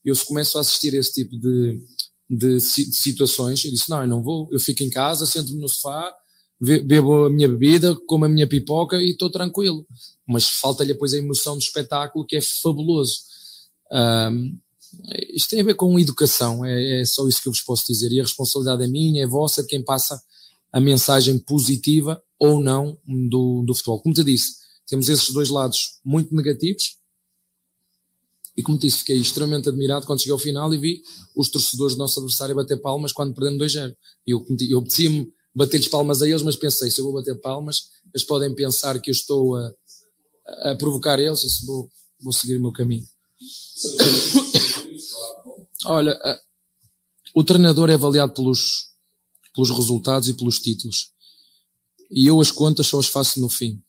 eu se começo a assistir a esse tipo de, de, situações, eu disse, não, eu não vou, eu fico em casa, sento-me no sofá, bebo a minha bebida, como a minha pipoca e estou tranquilo. Mas falta-lhe depois a emoção do espetáculo que é fabuloso. Um, isto tem a ver com educação, é, é, só isso que eu vos posso dizer. E a responsabilidade é minha, é vossa, de quem passa a mensagem positiva ou não do, do futebol. Como te disse, temos esses dois lados muito negativos. E como te disse, fiquei extremamente admirado quando cheguei ao final e vi os torcedores do nosso adversário bater palmas quando perdemos 2-0. Eu, eu apetecia-me bater-lhes palmas a eles, mas pensei, se eu vou bater palmas, eles podem pensar que eu estou a, a provocar eles, e vou, vou seguir o meu caminho. Olha, o treinador é avaliado pelos, pelos resultados e pelos títulos. E eu as contas só as faço no fim.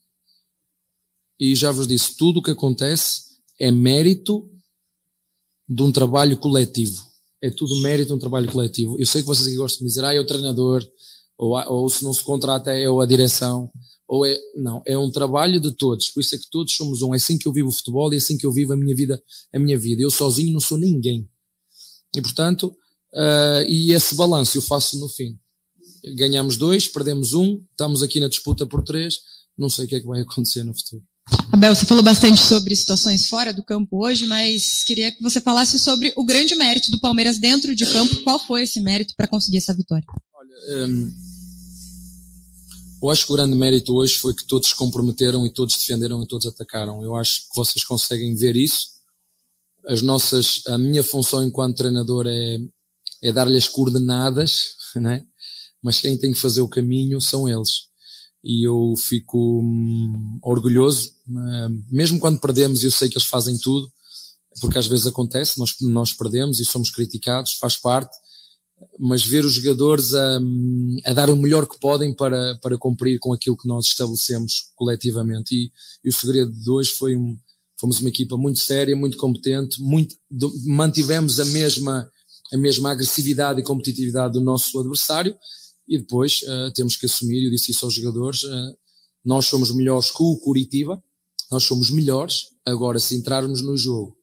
E já vos disse, tudo o que acontece é mérito de um trabalho coletivo. É tudo mérito de um trabalho coletivo. Eu sei que vocês aqui gostam de dizer, ah, é o treinador, ou, ou se não se contrata é a direção, ou é, não, é um trabalho de todos, por isso é que todos somos um, é assim que eu vivo o futebol e é assim que eu vivo a minha vida, a minha vida, eu sozinho não sou ninguém, e portanto, uh, e esse balanço eu faço no fim, ganhamos dois, perdemos um, estamos aqui na disputa por três, não sei o que é que vai [laughs] acontecer no futuro. Abel, você falou bastante sobre situações fora do campo hoje, mas queria que você falasse sobre o grande mérito do Palmeiras dentro de campo. Qual foi esse mérito para conseguir essa vitória? Olha, um, eu acho que o grande mérito hoje foi que todos se comprometeram e todos defenderam e todos atacaram. Eu acho que vocês conseguem ver isso. As nossas, a minha função enquanto treinador é, é dar-lhe as coordenadas, [laughs] né? mas quem tem que fazer o caminho são eles. E eu fico hum, orgulhoso, hum, mesmo quando perdemos, eu sei que eles fazem tudo, porque às vezes acontece, nós, nós perdemos e somos criticados, faz parte, mas ver os jogadores a, a, dar o melhor que podem para, para cumprir com aquilo que nós estabelecemos coletivamente. E, e o segredo de hoje foi um, fomos uma equipa muito séria, muito competente, muito, mantivemos a mesma, a mesma agressividade e competitividade do nosso adversário e depois uh, temos que assumir, eu disse isso aos jogadores, uh, nós somos melhores que o Curitiba, nós somos melhores, agora se entrarmos no jogo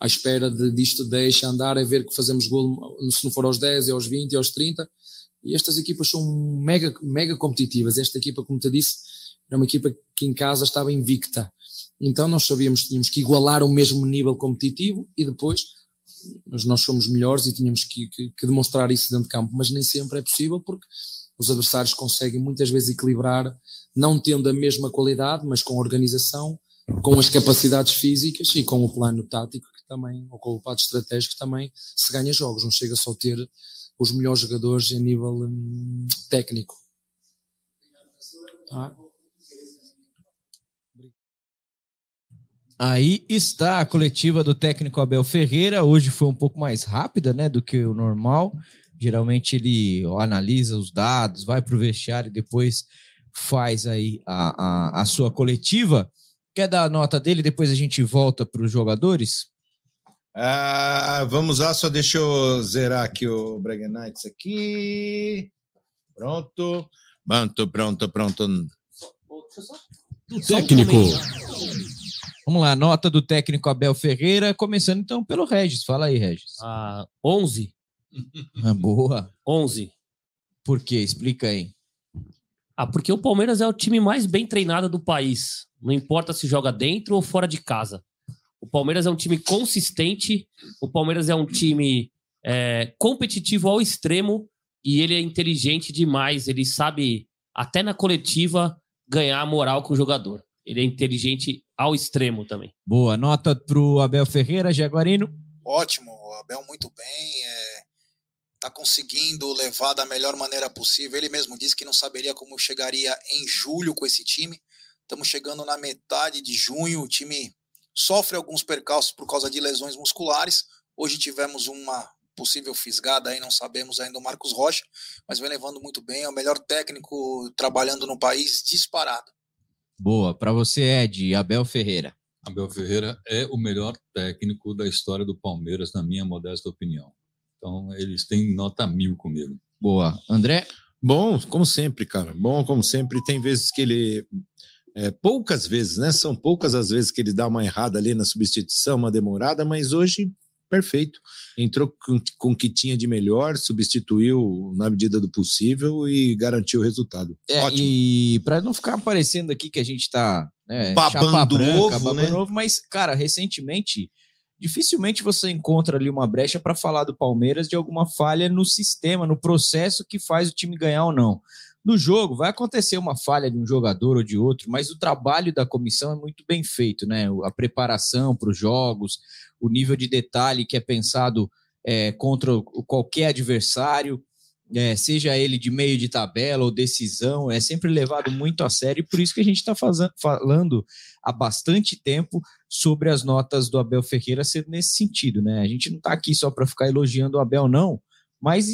à espera de, disto deixa andar, a ver que fazemos gol, se não for aos 10, é aos 20, é aos 30. E estas equipas são mega, mega competitivas. Esta equipa, como te disse, era uma equipa que em casa estava invicta. Então nós sabíamos que tínhamos que igualar o mesmo nível competitivo e depois mas nós somos melhores e tínhamos que, que, que, demonstrar isso dentro de campo, mas nem sempre é possível porque os adversários conseguem muitas vezes equilibrar, não tendo a mesma qualidade, mas com organização, com as capacidades físicas e com o plano tático que também, ou com o plano estratégico também se ganha jogos, não chega só a ter os melhores jogadores a nível hum, técnico. Ah. Aí está a coletiva do técnico Abel Ferreira. Hoje foi um pouco mais rápida, né, do que o normal. Geralmente ele analisa os dados, vai para o vestiário e depois faz aí a, a, a, sua coletiva. Quer dar a nota dele? Depois a gente volta para os jogadores. Ah, vamos lá, só deixa eu zerar aqui o Braga Knights aqui. Pronto. Pronto, pronto, pronto. Técnico. Vamos lá, nota do técnico Abel Ferreira, começando então pelo Regis. Fala aí, Regis. Ah, 11. Ah, boa. 11. Por quê? Explica aí. Ah, porque o Palmeiras é o time mais bem treinado do país. Não importa se joga dentro ou fora de casa. O Palmeiras é um time consistente, o Palmeiras é um time é, competitivo ao extremo e ele é inteligente demais. Ele sabe, até na coletiva, ganhar moral com o jogador. Ele é inteligente ao extremo também. Boa. Nota para o Abel Ferreira, Jaguarino. Ótimo. O Abel muito bem. É, tá conseguindo levar da melhor maneira possível. Ele mesmo disse que não saberia como chegaria em julho com esse time. Estamos chegando na metade de junho. O time sofre alguns percalços por causa de lesões musculares. Hoje tivemos uma possível fisgada aí, não sabemos ainda o Marcos Rocha, mas vem levando muito bem. É o melhor técnico trabalhando no país disparado. Boa. Para você, Ed, Abel Ferreira. Abel Ferreira é o melhor técnico da história do Palmeiras, na minha modesta opinião. Então, eles têm nota mil comigo. Boa. André? Bom, como sempre, cara. Bom, como sempre. Tem vezes que ele. É, poucas vezes, né? São poucas as vezes que ele dá uma errada ali na substituição, uma demorada, mas hoje perfeito. Entrou com, com o que tinha de melhor, substituiu na medida do possível e garantiu o resultado. É, Ótimo. E para não ficar parecendo aqui que a gente está né, babando branca, ovo, babando né? ovo, mas cara, recentemente dificilmente você encontra ali uma brecha para falar do Palmeiras de alguma falha no sistema, no processo que faz o time ganhar ou não. No jogo, vai acontecer uma falha de um jogador ou de outro, mas o trabalho da comissão é muito bem feito, né? A preparação para os jogos, o nível de detalhe que é pensado é, contra qualquer adversário, é, seja ele de meio de tabela ou decisão, é sempre levado muito a sério, e por isso que a gente está falando há bastante tempo sobre as notas do Abel Ferreira ser nesse sentido, né? A gente não está aqui só para ficar elogiando o Abel, não, mas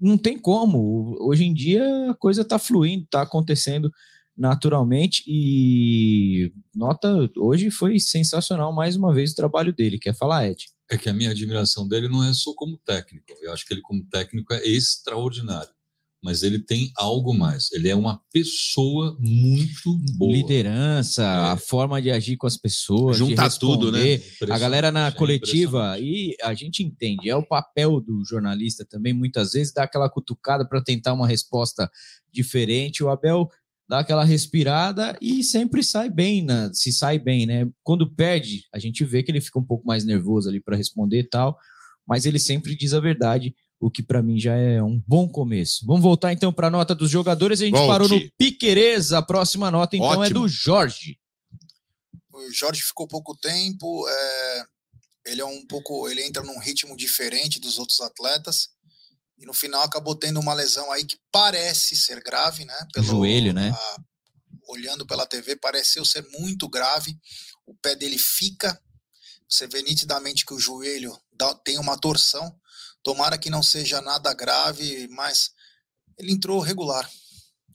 não tem como. Hoje em dia a coisa está fluindo, está acontecendo naturalmente e nota hoje foi sensacional mais uma vez o trabalho dele. Quer falar, Ed? É que a minha admiração dele não é só como técnico. Eu acho que ele como técnico é extraordinário. Mas ele tem algo mais. Ele é uma pessoa muito boa. Liderança, é. a forma de agir com as pessoas, juntar tudo, né? A galera na coletiva e a gente entende. É o papel do jornalista também muitas vezes dar aquela cutucada para tentar uma resposta diferente. O Abel dá aquela respirada e sempre sai bem, né? se sai bem, né? Quando perde, a gente vê que ele fica um pouco mais nervoso ali para responder e tal, mas ele sempre diz a verdade o que para mim já é um bom começo. Vamos voltar então para a nota dos jogadores. A gente Volte. parou no Piquerez. A próxima nota então Ótimo. é do Jorge. O Jorge ficou pouco tempo. é, Ele é um pouco, ele entra num ritmo diferente dos outros atletas e no final acabou tendo uma lesão aí que parece ser grave, né? O joelho, né? a- olhando pela TV, pareceu ser muito grave. O pé dele fica. Você vê nitidamente que o joelho dá- tem uma torção. Tomara que não seja nada grave, mas ele entrou regular.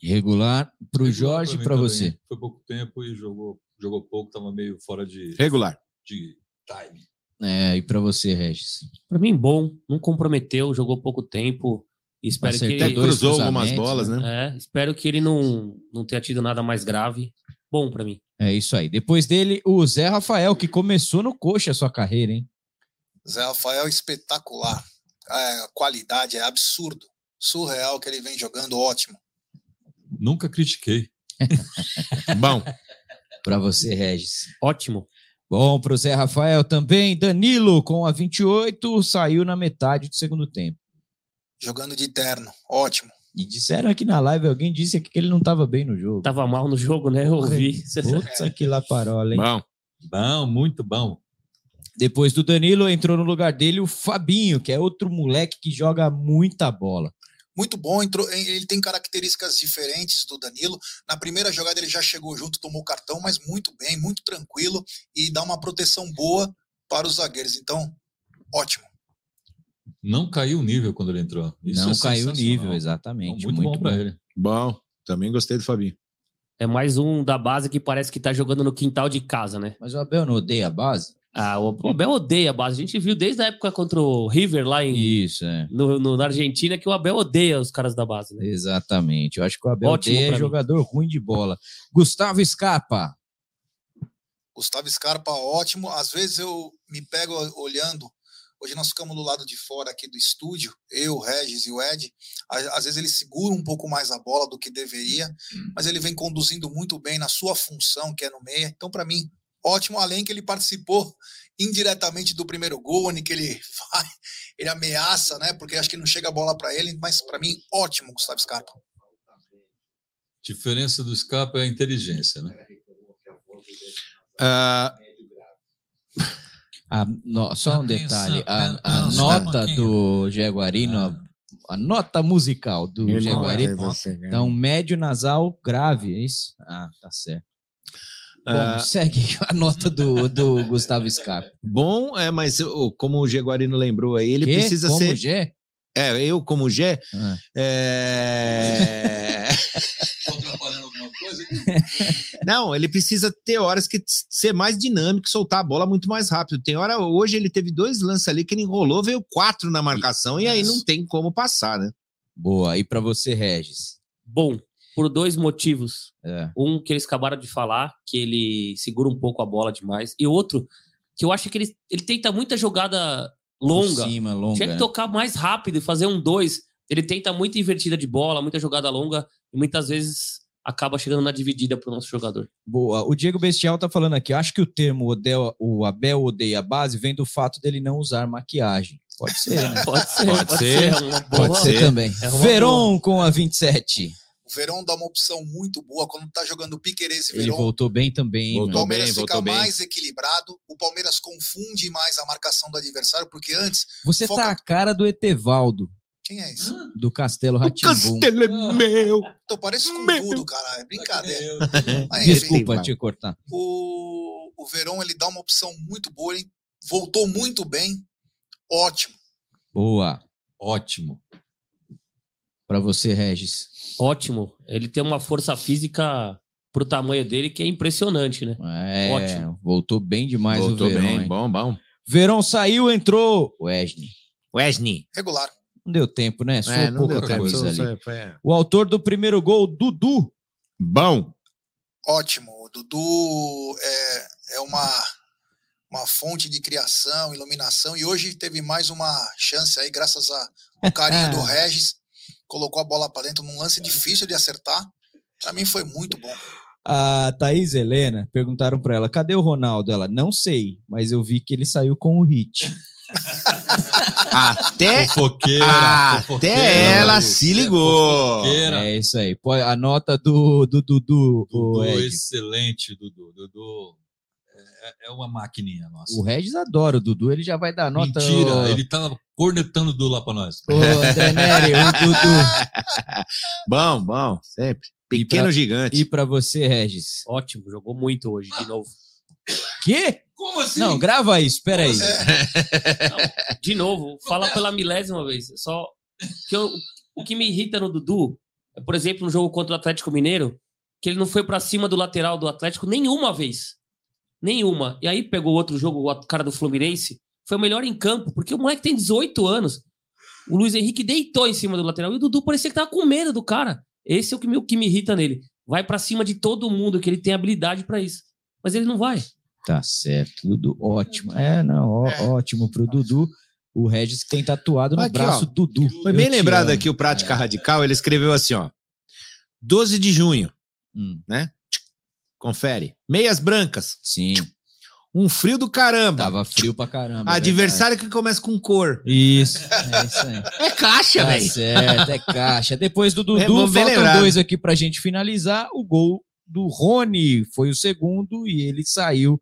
Regular para o Jorge e para você. Foi pouco tempo e jogou, jogou pouco, estava meio fora de. Regular. De time. É, e para você, Regis. Para mim, bom, não comprometeu, jogou pouco tempo. Espero que ele... Cruzou algumas cruzamentos, bolas, né? É, espero que ele não, não tenha tido nada mais grave. Bom para mim. É isso aí. Depois dele, o Zé Rafael, que começou no coxa a sua carreira, hein? Zé Rafael espetacular. A qualidade é absurdo. Surreal que ele vem jogando, ótimo. Nunca critiquei. [laughs] Bom. Para você, Regis. Ótimo. Bom, para o Zé Rafael também. Danilo, com a 28, saiu na metade do segundo tempo. Jogando de terno, ótimo. E disseram aqui na live, alguém disse aqui que ele não estava bem no jogo. Tava mal no jogo, né? Eu ouvi. Putz, aqui lá parola, hein? Bom. Bom, muito bom. Depois do Danilo, entrou no lugar dele o Fabinho, que é outro moleque que joga muita bola. Muito bom, entrou, ele tem características diferentes do Danilo. Na primeira jogada ele já chegou junto, tomou cartão, mas muito bem, muito tranquilo e dá uma proteção boa para os zagueiros. Então, ótimo. Não caiu o nível quando ele entrou. Isso não é caiu o nível, exatamente. Muito bom pra ele. Bom, também gostei do Fabinho. É mais um da base que parece que tá jogando no quintal de casa, né? Mas o Abel não odeia a base? Ah, o o Abel odeia a base. A gente viu desde a época contra o River lá em, Isso, é. no, no- na Argentina que o Abel odeia os caras da base. Né? Exatamente. Eu acho que o Abel Ótimo odeia jogador ruim de bola. Gustavo Scarpa. Gustavo Scarpa, ótimo. Às vezes eu me pego olhando. Hoje nós ficamos do lado de fora aqui do estúdio, eu, o Regis e o Ed. Às vezes ele segura um pouco mais a bola do que deveria, mas ele vem conduzindo muito bem na sua função, que é no meia. Então, para mim, ótimo. Além que ele participou indiretamente do primeiro gol, onde que ele [laughs] vai, ele ameaça, né? Porque acho que não chega a bola para ele, mas para mim, ótimo, Gustavo Scarpa. Diferença do Scarpa é a inteligência, né? Ah, A no- só um detalhe. A, a nota do Jaguarino, a, a nota musical do Jaguarino, então médio nasal grave, é isso? Ah, tá certo. Bom, Ah. segue [laughs] a nota do, do Gustavo Scarpa. Bom, é, mas o- como o Jaguarino lembrou aí, ele Quê? precisa Como ser. Gé? É, eu como Gé. Ah. É... Estou atrapalhando alguma coisa? [laughs] Não, ele precisa ter horas que ser mais dinâmico, soltar a bola muito mais rápido. Tem hora, hoje ele teve dois lances ali que ele enrolou, veio quatro na marcação e aí não tem como passar, né? Boa. E para você, Regis? Bom, por dois motivos. É. Um que eles acabaram de falar, que ele segura um pouco a bola demais. E outro, que eu acho que ele, ele tenta muita jogada longa. Por cima, longa, Tinha que é. tocar mais rápido e fazer um dois. Ele tenta muita invertida de bola, muita jogada longa, e muitas vezes acaba chegando na dividida pro nosso jogador. Boa. O Diego Bestial tá falando aqui. Acho que o termo odeia, o Abel odeia a base vem do fato dele não usar maquiagem. Pode ser, né? [laughs] Pode ser, Pode, pode ser. ser, é uma boa- Pode ser também. é uma Veron com a 27. O Verão dá uma opção muito boa quando tá jogando Piqueires e Ele Verón. voltou bem também. hein, O? Palmeiras fica mais equilibrado, o Palmeiras confunde mais a marcação do adversário, porque antes. Você foca- tá a cara do Etevaldo, Quem é isso? do Castelo Ratimbum. é meu! Tô parece com tudo, cara. É brincadeira. Mas, Desculpa enfim, te cortar. o, o Verón ele dá uma opção muito boa, ele voltou muito bem. Ótimo. Boa. Ótimo. Pra você, Regis. Ótimo. Ele tem uma força física pro tamanho dele que é impressionante, né? É, Ótimo. voltou bem demais Voltou o Verón. bem, hein? bom, bom. Verón saiu, entrou. Wesley. Wesley. Regular. Não deu tempo, né? Só É, pouca tempo, coisa ali. só- foi- O autor do primeiro gol, Dudu. Bom. Ótimo. O Dudu é, é uma, uma fonte de criação, iluminação, e hoje teve mais uma chance aí, graças a- ao carinho do [laughs] Regis. Colocou a bola para dentro num lance difícil de acertar. Para mim foi muito bom. A Thaís Helena perguntaram pra ela: cadê o Ronaldo? Ela, não sei, mas eu vi que ele saiu com o Hit. [laughs] Até, Fofoqueira, até fofoqueira, ela se ligou. É isso aí. Pô, A nota do do Dudu, o Dudu, excelente, Dudu. Dudu é, é uma maquininha nossa. O Regis adora o Dudu, ele já vai dar nota. Mentira, ô- ele tava cornetando o Dudu lá pra nós. Ô, André Neri, o Dudu. [laughs] Bom, bom, sempre. Pequeno pra- gigante. E pra você, Regis? Ótimo, jogou muito hoje, de novo. Quê? Como assim? Não, grava isso, peraí. De novo, fala pela milésima vez. Só que eu- o que me irrita no Dudu é, por exemplo, no jogo contra o Atlético Mineiro, que ele não foi pra cima do lateral do Atlético nenhuma vez. Nenhuma. E aí pegou outro jogo, o cara do Fluminense, foi o melhor em campo, porque o moleque tem 18 anos. O Luiz Henrique deitou em cima do lateral e o Dudu parecia que tava com medo do cara. Esse é o que me, o que me irrita nele. Vai pra cima de todo mundo, que ele tem habilidade pra isso. Mas ele não vai. Tá certo, Dudu, ótimo. É, não, ó- ótimo pro Dudu. O Regis que tem tatuado no Aqui, braço ó. do Dudu. Foi bem lembrado amo. aqui o Prática Radical, ele escreveu assim, ó. 12 de junho, Hum. né? Confere. Meias brancas. Sim. Um frio do caramba. Tava frio pra caramba. é Adversário que começa com cor. Isso, é isso aí. [laughs] É caixa, Tá velho. certo, é caixa. Depois do Dudu, É bom, bem faltam lembrado. dois aqui pra gente finalizar. O gol do Rony foi o segundo e ele saiu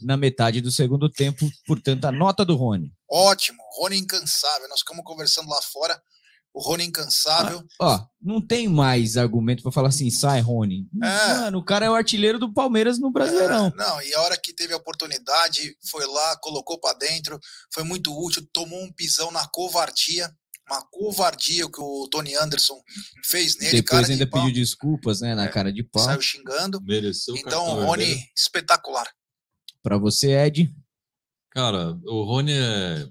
na metade do segundo tempo. Portanto, a nota do Rony. Ótimo, Rony incansável. Nós ficamos conversando lá fora. O Rony incansável. Ó, não tem mais argumento pra falar assim, sai, Rony. Mano, o cara é o artilheiro do Palmeiras no Brasileirão. Não, e a hora que teve a oportunidade, foi lá, colocou pra dentro, foi muito útil, tomou um pisão na covardia, uma covardia que o Tony Anderson fez nele, Depois cara ainda de pediu desculpas, né, na cara de pau. saiu xingando. Mereceu o Então, cartão Rony, vermelho. espetacular. Pra você, Ed. Cara, o Rony é,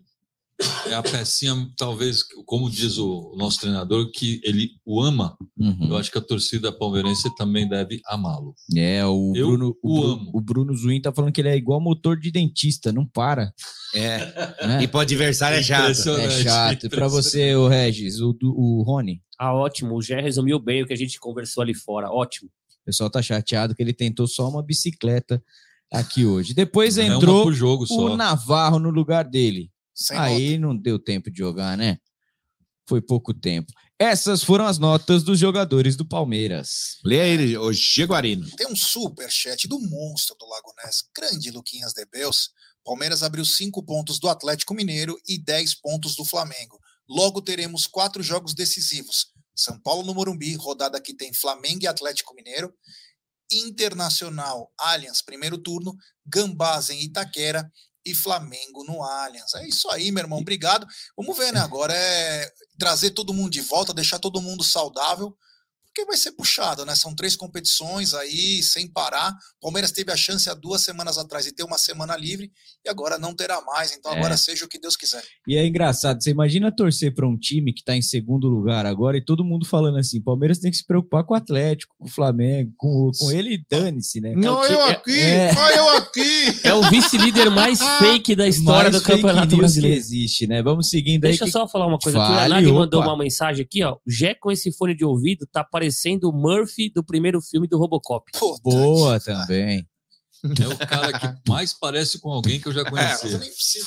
é a pecinha, talvez, como diz o nosso treinador, que ele o ama. Uhum. Eu acho que a torcida palmeirense também deve amá-lo. É, o Eu Bruno, o, o Bru- amo. o Bruno Zuin tá falando que ele é igual motor de dentista, não para. É. [laughs] Né? E pro adversário é chato. É chato. Pra você, o Regis, o, do- o Rony. Ah, ótimo. O Gé resumiu bem o que a gente conversou ali fora. Ótimo. O pessoal tá chateado que ele tentou só uma bicicleta aqui hoje. Depois É entrou o só. Navarro no lugar dele. Sem Aí não deu tempo de jogar, né? Foi pouco tempo. Essas foram as notas dos jogadores do Palmeiras. Lê ele, o Jaguarino. Tem um super chat do monstro do Lago Ness, grande Luquinhas de Beus. Palmeiras abriu cinco pontos do Atlético Mineiro e 10 pontos do Flamengo. Logo teremos quatro jogos decisivos. São Paulo no Morumbi, rodada que tem Flamengo e Atlético Mineiro. Internacional Allianz, primeiro turno. Gambás em Itaquera e Flamengo no Allianz. É isso aí, meu irmão. Obrigado. Vamos ver, né? Agora é trazer todo mundo de volta, deixar todo mundo saudável porque vai ser puxado, né? São três competições aí, sem parar. Palmeiras teve a chance há duas semanas atrás de ter uma semana livre e agora não terá mais. Então É. agora seja o que Deus quiser. E é engraçado, você imagina torcer para um time que tá em segundo lugar agora e todo mundo falando assim: Palmeiras tem que se preocupar com o Atlético, com o Flamengo, com, com ele e dane-se, né? Não, eu aqui, [laughs] só eu aqui. É o vice-líder mais [laughs] fake da história Mais do Campeonato fake news Brasileiro. que existe, né? Vamos seguindo aí. Deixa eu que- só falar uma coisa aqui. O Fale, Nag mandou uma mensagem aqui, ó. O Jé com esse fone de ouvido tá parecendo o Murphy do primeiro filme do Robocop. Boa também. É o cara que mais parece com alguém que eu já conheci.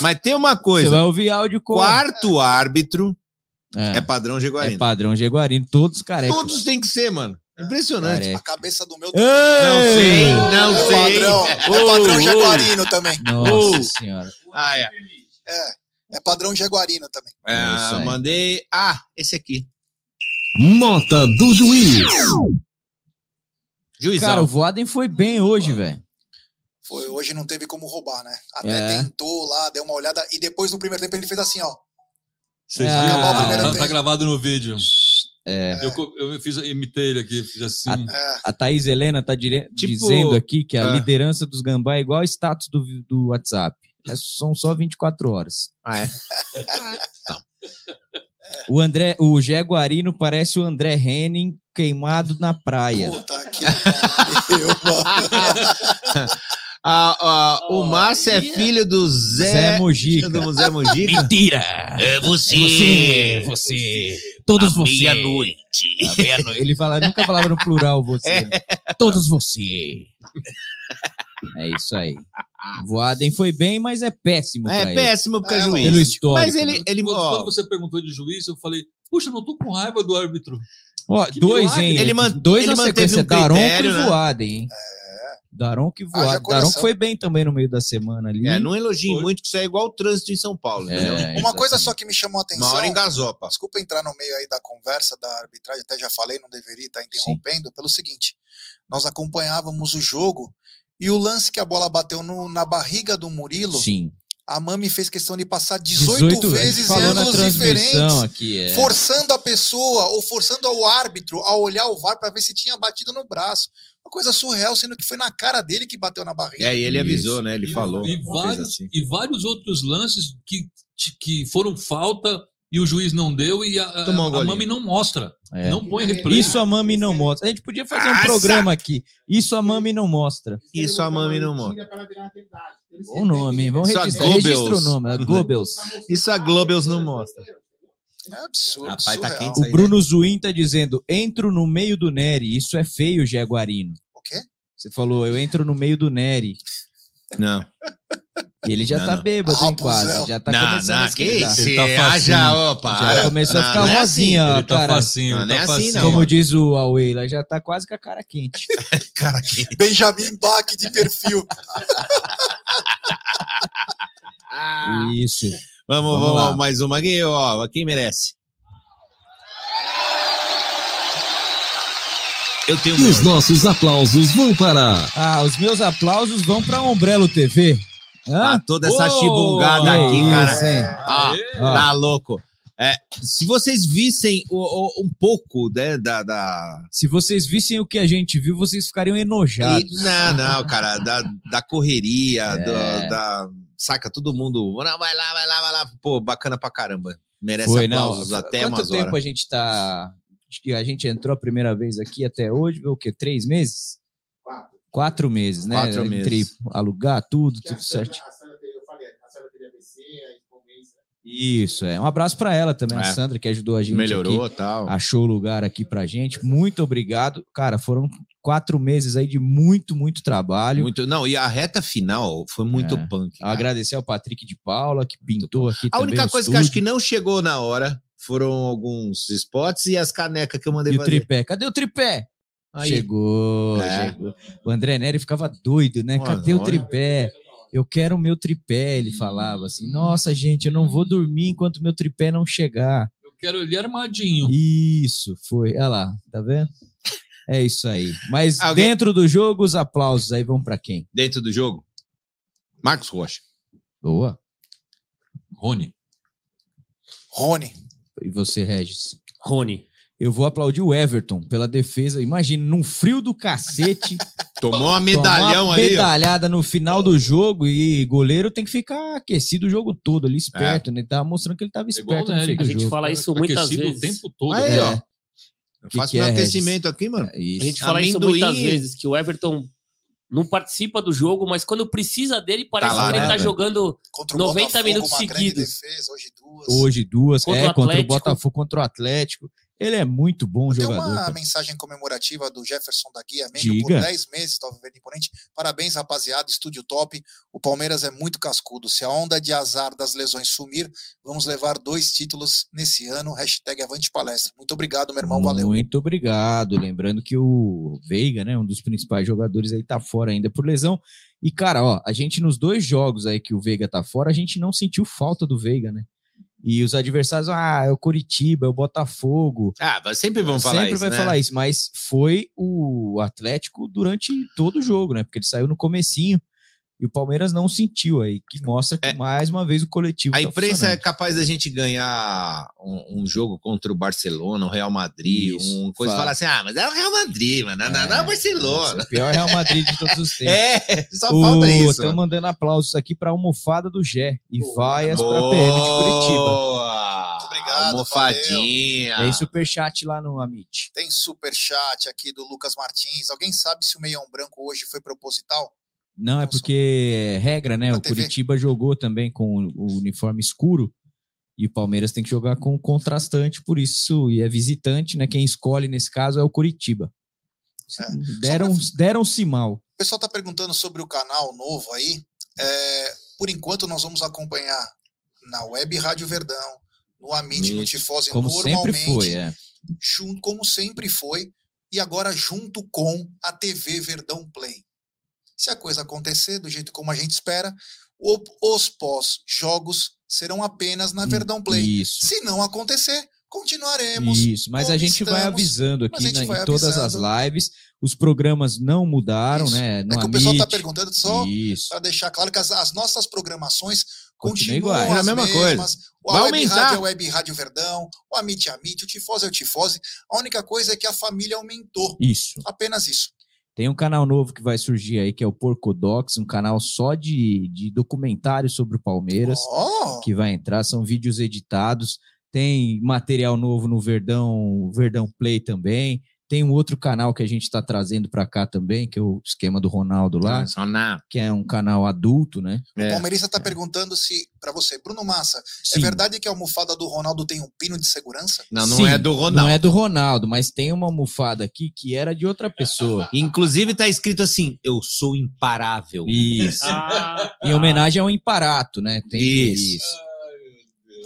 Mas tem uma coisa. Você vai ouvir áudio com. Quarto árbitro É. é, padrão É Jaguarino. padrão Jaguarino, todos carecas. Todos tem que ser, mano. Impressionante. Careca. A cabeça do meu. Não sei, não é sei. Padrão, é padrão jaguarino também. Nossa senhora. Ah, é. É, é padrão jaguarino também. É, isso aí. mandei. Ah, esse aqui. Nota do juiz. Juizão. Cara, o Voaden foi bem hoje, velho. Foi, hoje não teve como roubar, né? Até É. tentou lá, deu uma olhada e depois no primeiro tempo ele fez assim, ó. Vocês Ah, o primeiro Tá, tá tempo. gravado no vídeo. É. Eu, eu fiz, imitei ele aqui, fiz assim. É, A Thaís Helena tá dire- Tipo- dizendo aqui que a Ah. liderança dos Gambá é igual ao status do, do WhatsApp. É- são só 24 horas. Ah, é. [laughs] O André, o Jaguarino parece o André Henning queimado na praia. puta que pariu, mano. [laughs] Ah, ah, o Márcio é filho do Zé. Zé Mojica. Do Zé Mojica. Mentira! É você! Você! Todos vocês! Meia-noite! Meia-noite. Ele fala, nunca falava no plural você. né? Todos vocês! [laughs] É isso aí. Voaden foi bem, mas é péssimo. É pra ele. péssimo porque é, É, juiz. Pelo histórico. Mas ele, ele quando, ó, quando você perguntou de juiz, eu falei, puxa, não tô com raiva do árbitro. Ó, Que dois, milagre. hein? Ele man- dois ele na sequência, um Daronco critério, e né? Voaden, hein? Daronco e Haja Voaden. coração. Daronco foi bem também no meio da semana ali. é, não elogiem muito, que isso é igual o trânsito em São Paulo. entendeu? É, Uma coisa só que me chamou a atenção. Uma hora engasopa. Desculpa entrar no meio aí da conversa da arbitragem, até já falei, não deveria estar interrompendo, pelo seguinte: nós acompanhávamos o jogo e o lance que a bola bateu no- na barriga do Murilo, Sim. a Mami fez questão de passar 18, 18 vezes em ângulos diferentes, aqui, é. forçando a pessoa ou forçando o árbitro a olhar o VAR para ver se tinha batido no braço. Uma coisa surreal, sendo que foi na cara dele que bateu na barriga. É, e ele avisou, né? Ele E- falou. E vários, assim. e vários outros lances que, que foram falta e o juiz não deu e a, a, um a. Mami não mostra. É. Não põe replay. Isso a Mami não mostra. A gente podia fazer um Nossa! programa aqui. Isso a Mami não mostra. Isso a Mami não mostra. Bom nome, hein? Vamos a registrar. Registra o nome, é Goebbels. Isso a Globels não mostra. É absurdo. Rapaz, tá quente O aí, Bruno Zuin tá dizendo: entro no meio do Nery. Isso é feio, Jaguarino. O quê? Você falou, eu entro no meio do Nery. Não. Ele já Não, tá não. bêbado, hein, quase. Já tá não, começando a não, que esquentar. tá Ah, facinho. já, opa. Já começou a ficar não é rosinha, assim. Ele tá cara. facinho, Não, não é tá assim, facinho. não. Como diz o Huawei, ela já tá quase com a cara quente. [laughs] Cara, que... Benjamin Bach de perfil. [laughs] Isso. Vamos, Vamos vamos, lá. mais uma aqui, ó. Quem merece? Eu tenho E os nossos aplausos vão para. Ah, os meus aplausos vão pra Umbrello TV. Ah, toda essa chibungada aqui, cara. hein? Ah, tá louco. É, se vocês vissem o- o- um pouco né, da, da, Se vocês vissem o que a gente viu, vocês ficariam enojados. E- não, não, cara, da, da correria, É. do- da. Saca, todo mundo. Não, vai lá, vai lá, vai lá. Pô, bacana pra caramba. Merece Foi, não. aplausos até Quanto tempo horas. a gente tá. Acho que a gente entrou a primeira vez aqui até hoje, o quê? Três meses? Quatro. meses, né? Quatro Entre meses. alugar tudo, tudo certo. Isso, é. Um abraço pra ela também, a É. Sandra, que ajudou a gente. Melhorou aqui, tal. Achou o lugar aqui pra gente. Muito obrigado. Cara, foram quatro meses aí de muito, muito trabalho. Muito, não, e a reta final foi muito É. punk. cara. Agradecer ao Patrick de Paula, que pintou aqui A também única o coisa que eu acho que estúdio. não chegou na hora foram alguns spots e as canecas que eu mandei E o fazer. tripé? Cadê o tripé? Aí. Chegou, É. chegou. O André Neri ficava doido, né? Mano, Cadê o tripé? Eu quero o meu tripé, ele falava assim. Nossa, gente, eu não vou dormir enquanto meu tripé não chegar. Eu quero ele armadinho. Isso, foi. Olha lá, tá vendo? É isso aí. Mas Alguém- dentro do jogo, os aplausos aí vão pra quem? Dentro do jogo? Marcos Rocha. Boa. Rony. Rony. E você, Regis? Rony. Eu vou aplaudir o Everton pela defesa. Imagina, num frio do cacete. [laughs] Tomou uma medalhão uma ó. medalhada no final do jogo e goleiro tem que ficar aquecido o jogo todo ali, esperto, né? Ele tava mostrando que ele tava igual esperto fim do A gente jogo. fala isso muitas Aquecido vezes. o tempo todo. Aí, É. ó. Eu Que faço que meu é, aquecimento aqui, mano. A gente Isso. fala isso Amendoim. muitas vezes, que o Everton não participa do jogo, mas quando precisa dele, parece lá, que ele né, tá velho? jogando Contra o 90 Botafogo, minutos seguidos. defesa, hoje duas. Hoje duas, Contra é, o contra o. Botafogo, contra o Atlético. Ele é muito bom Tem jogador. uma cara. mensagem comemorativa do Jefferson da Guia Mendes por Diga. 10 meses, estava vendo imponente. Parabéns, rapaziada, estúdio top. O Palmeiras é muito cascudo. Se a onda de azar das lesões sumir, vamos levar dois títulos nesse ano. Hashtag Avante Palestra. Muito obrigado, meu irmão. Valeu. Muito obrigado. Lembrando que o Veiga, né, um dos principais jogadores aí, tá fora ainda por lesão. E, cara, ó, a gente nos dois jogos aí que o Veiga tá fora, a gente não sentiu falta do Veiga, né? E os adversários, ah, é o Coritiba, é o Botafogo. Ah, sempre vão falar Sempre isso, vai né? falar isso, mas foi o Atlético durante todo o jogo, né? Porque ele saiu no comecinho e o Palmeiras não sentiu aí, que mostra que mais uma vez o coletivo A tá imprensa é capaz da gente ganhar um, um jogo contra o Barcelona, o Real Madrid, Isso, um coisa e fala. falar assim: ah, mas é o Real Madrid, mano, não, não, não é o Barcelona. O pior Real Madrid de todos os [laughs] tempos. É, só falta isso. Estão mandando aplausos aqui para a almofada do Gé e vaias para a PM de Curitiba. Boa! Obrigado, Almofadinha. Tem superchat lá no Amit. Tem super chat aqui do Lucas Martins. Alguém sabe se o meião branco hoje foi proposital? Não, é porque é regra, né? Na O TV. Curitiba jogou também com o uniforme escuro e o Palmeiras tem que jogar com contrastante, por isso, e é visitante, né? Quem escolhe nesse caso é o Curitiba. Deram, deram-se mal. O pessoal está perguntando sobre o canal novo aí. É, por enquanto, nós vamos acompanhar na Web Rádio Verdão, no Amit, no. Tifose, Como sempre normalmente, foi, é. junto, como sempre foi, e agora junto com a TV Verdão Play. Se a coisa acontecer do jeito como a gente espera, o- os pós-jogos serão apenas na Verdão Play. Hum, Isso. Se não acontecer, continuaremos. Isso, mas a gente vai avisando aqui a gente né, vai em todas avisando. as lives. Os programas não mudaram, Isso. né? No É que o pessoal está perguntando só para deixar claro que as, as nossas programações Continua continuam igual. É a mesma mesmas. coisa. O Vai Web aumentar. Rádio é o Web Rádio Verdão, o Amit é Amit, o Tifose é o Tifose. A única coisa é que a família aumentou. Isso. Apenas isso. Tem um canal novo que vai surgir aí, que é o Porcodox, um canal só de, de documentários sobre o Palmeiras, Oh. que vai entrar, são vídeos editados. tem material novo no Verdão, Verdão Play também. Tem um outro canal que a gente está trazendo para cá também, que é o esquema do Ronaldo lá, que é um canal adulto, né? O palmeirista está perguntando se, para você, Bruno Massa, é Sim. verdade que a almofada do Ronaldo tem um pino de segurança? Não, não Sim, é do Ronaldo. Não é do Ronaldo, mas tem uma almofada aqui que era de outra pessoa. Inclusive tá escrito assim: eu sou imparável. Isso. Em homenagem ao Imparato, né? Tem Isso.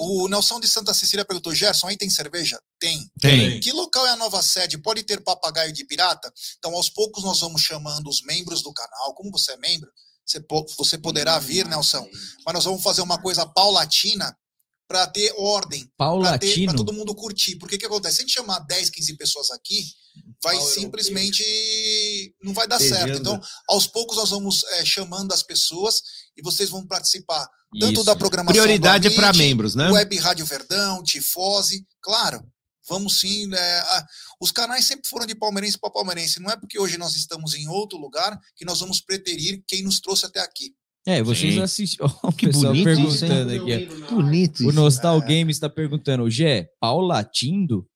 O Nelson de Santa Cecília perguntou: Gerson, aí tem cerveja? Tem. Tem. Que local é a nova sede? Pode ter papagaio de pirata? Então, aos poucos, nós vamos chamando os membros do canal. Como você é membro, você, po- você poderá vir, Nelson. Mas nós vamos fazer uma coisa paulatina para ter ordem. Para Paulatino? todo mundo curtir. Porque o que acontece? Se a gente chamar 10, 15 pessoas aqui, vai simplesmente. Não vai dar certo. Entendendo. Então, aos poucos, nós vamos eh, chamando as pessoas e vocês vão participar tanto Isso. da programação. Prioridade é Amit, membros, né? Web Rádio Verdão, Tifose, claro. Vamos sim. né, a- os canais sempre foram de palmeirense para palmeirense. Não é porque hoje nós estamos em outro lugar que nós vamos preterir quem nos trouxe até aqui. É, vocês Sim. assistiram. [laughs] O Que pessoal bonito isso, perguntando aqui. ó. Bonito O isso. Nostal Game está perguntando, Gé, Paulatindo?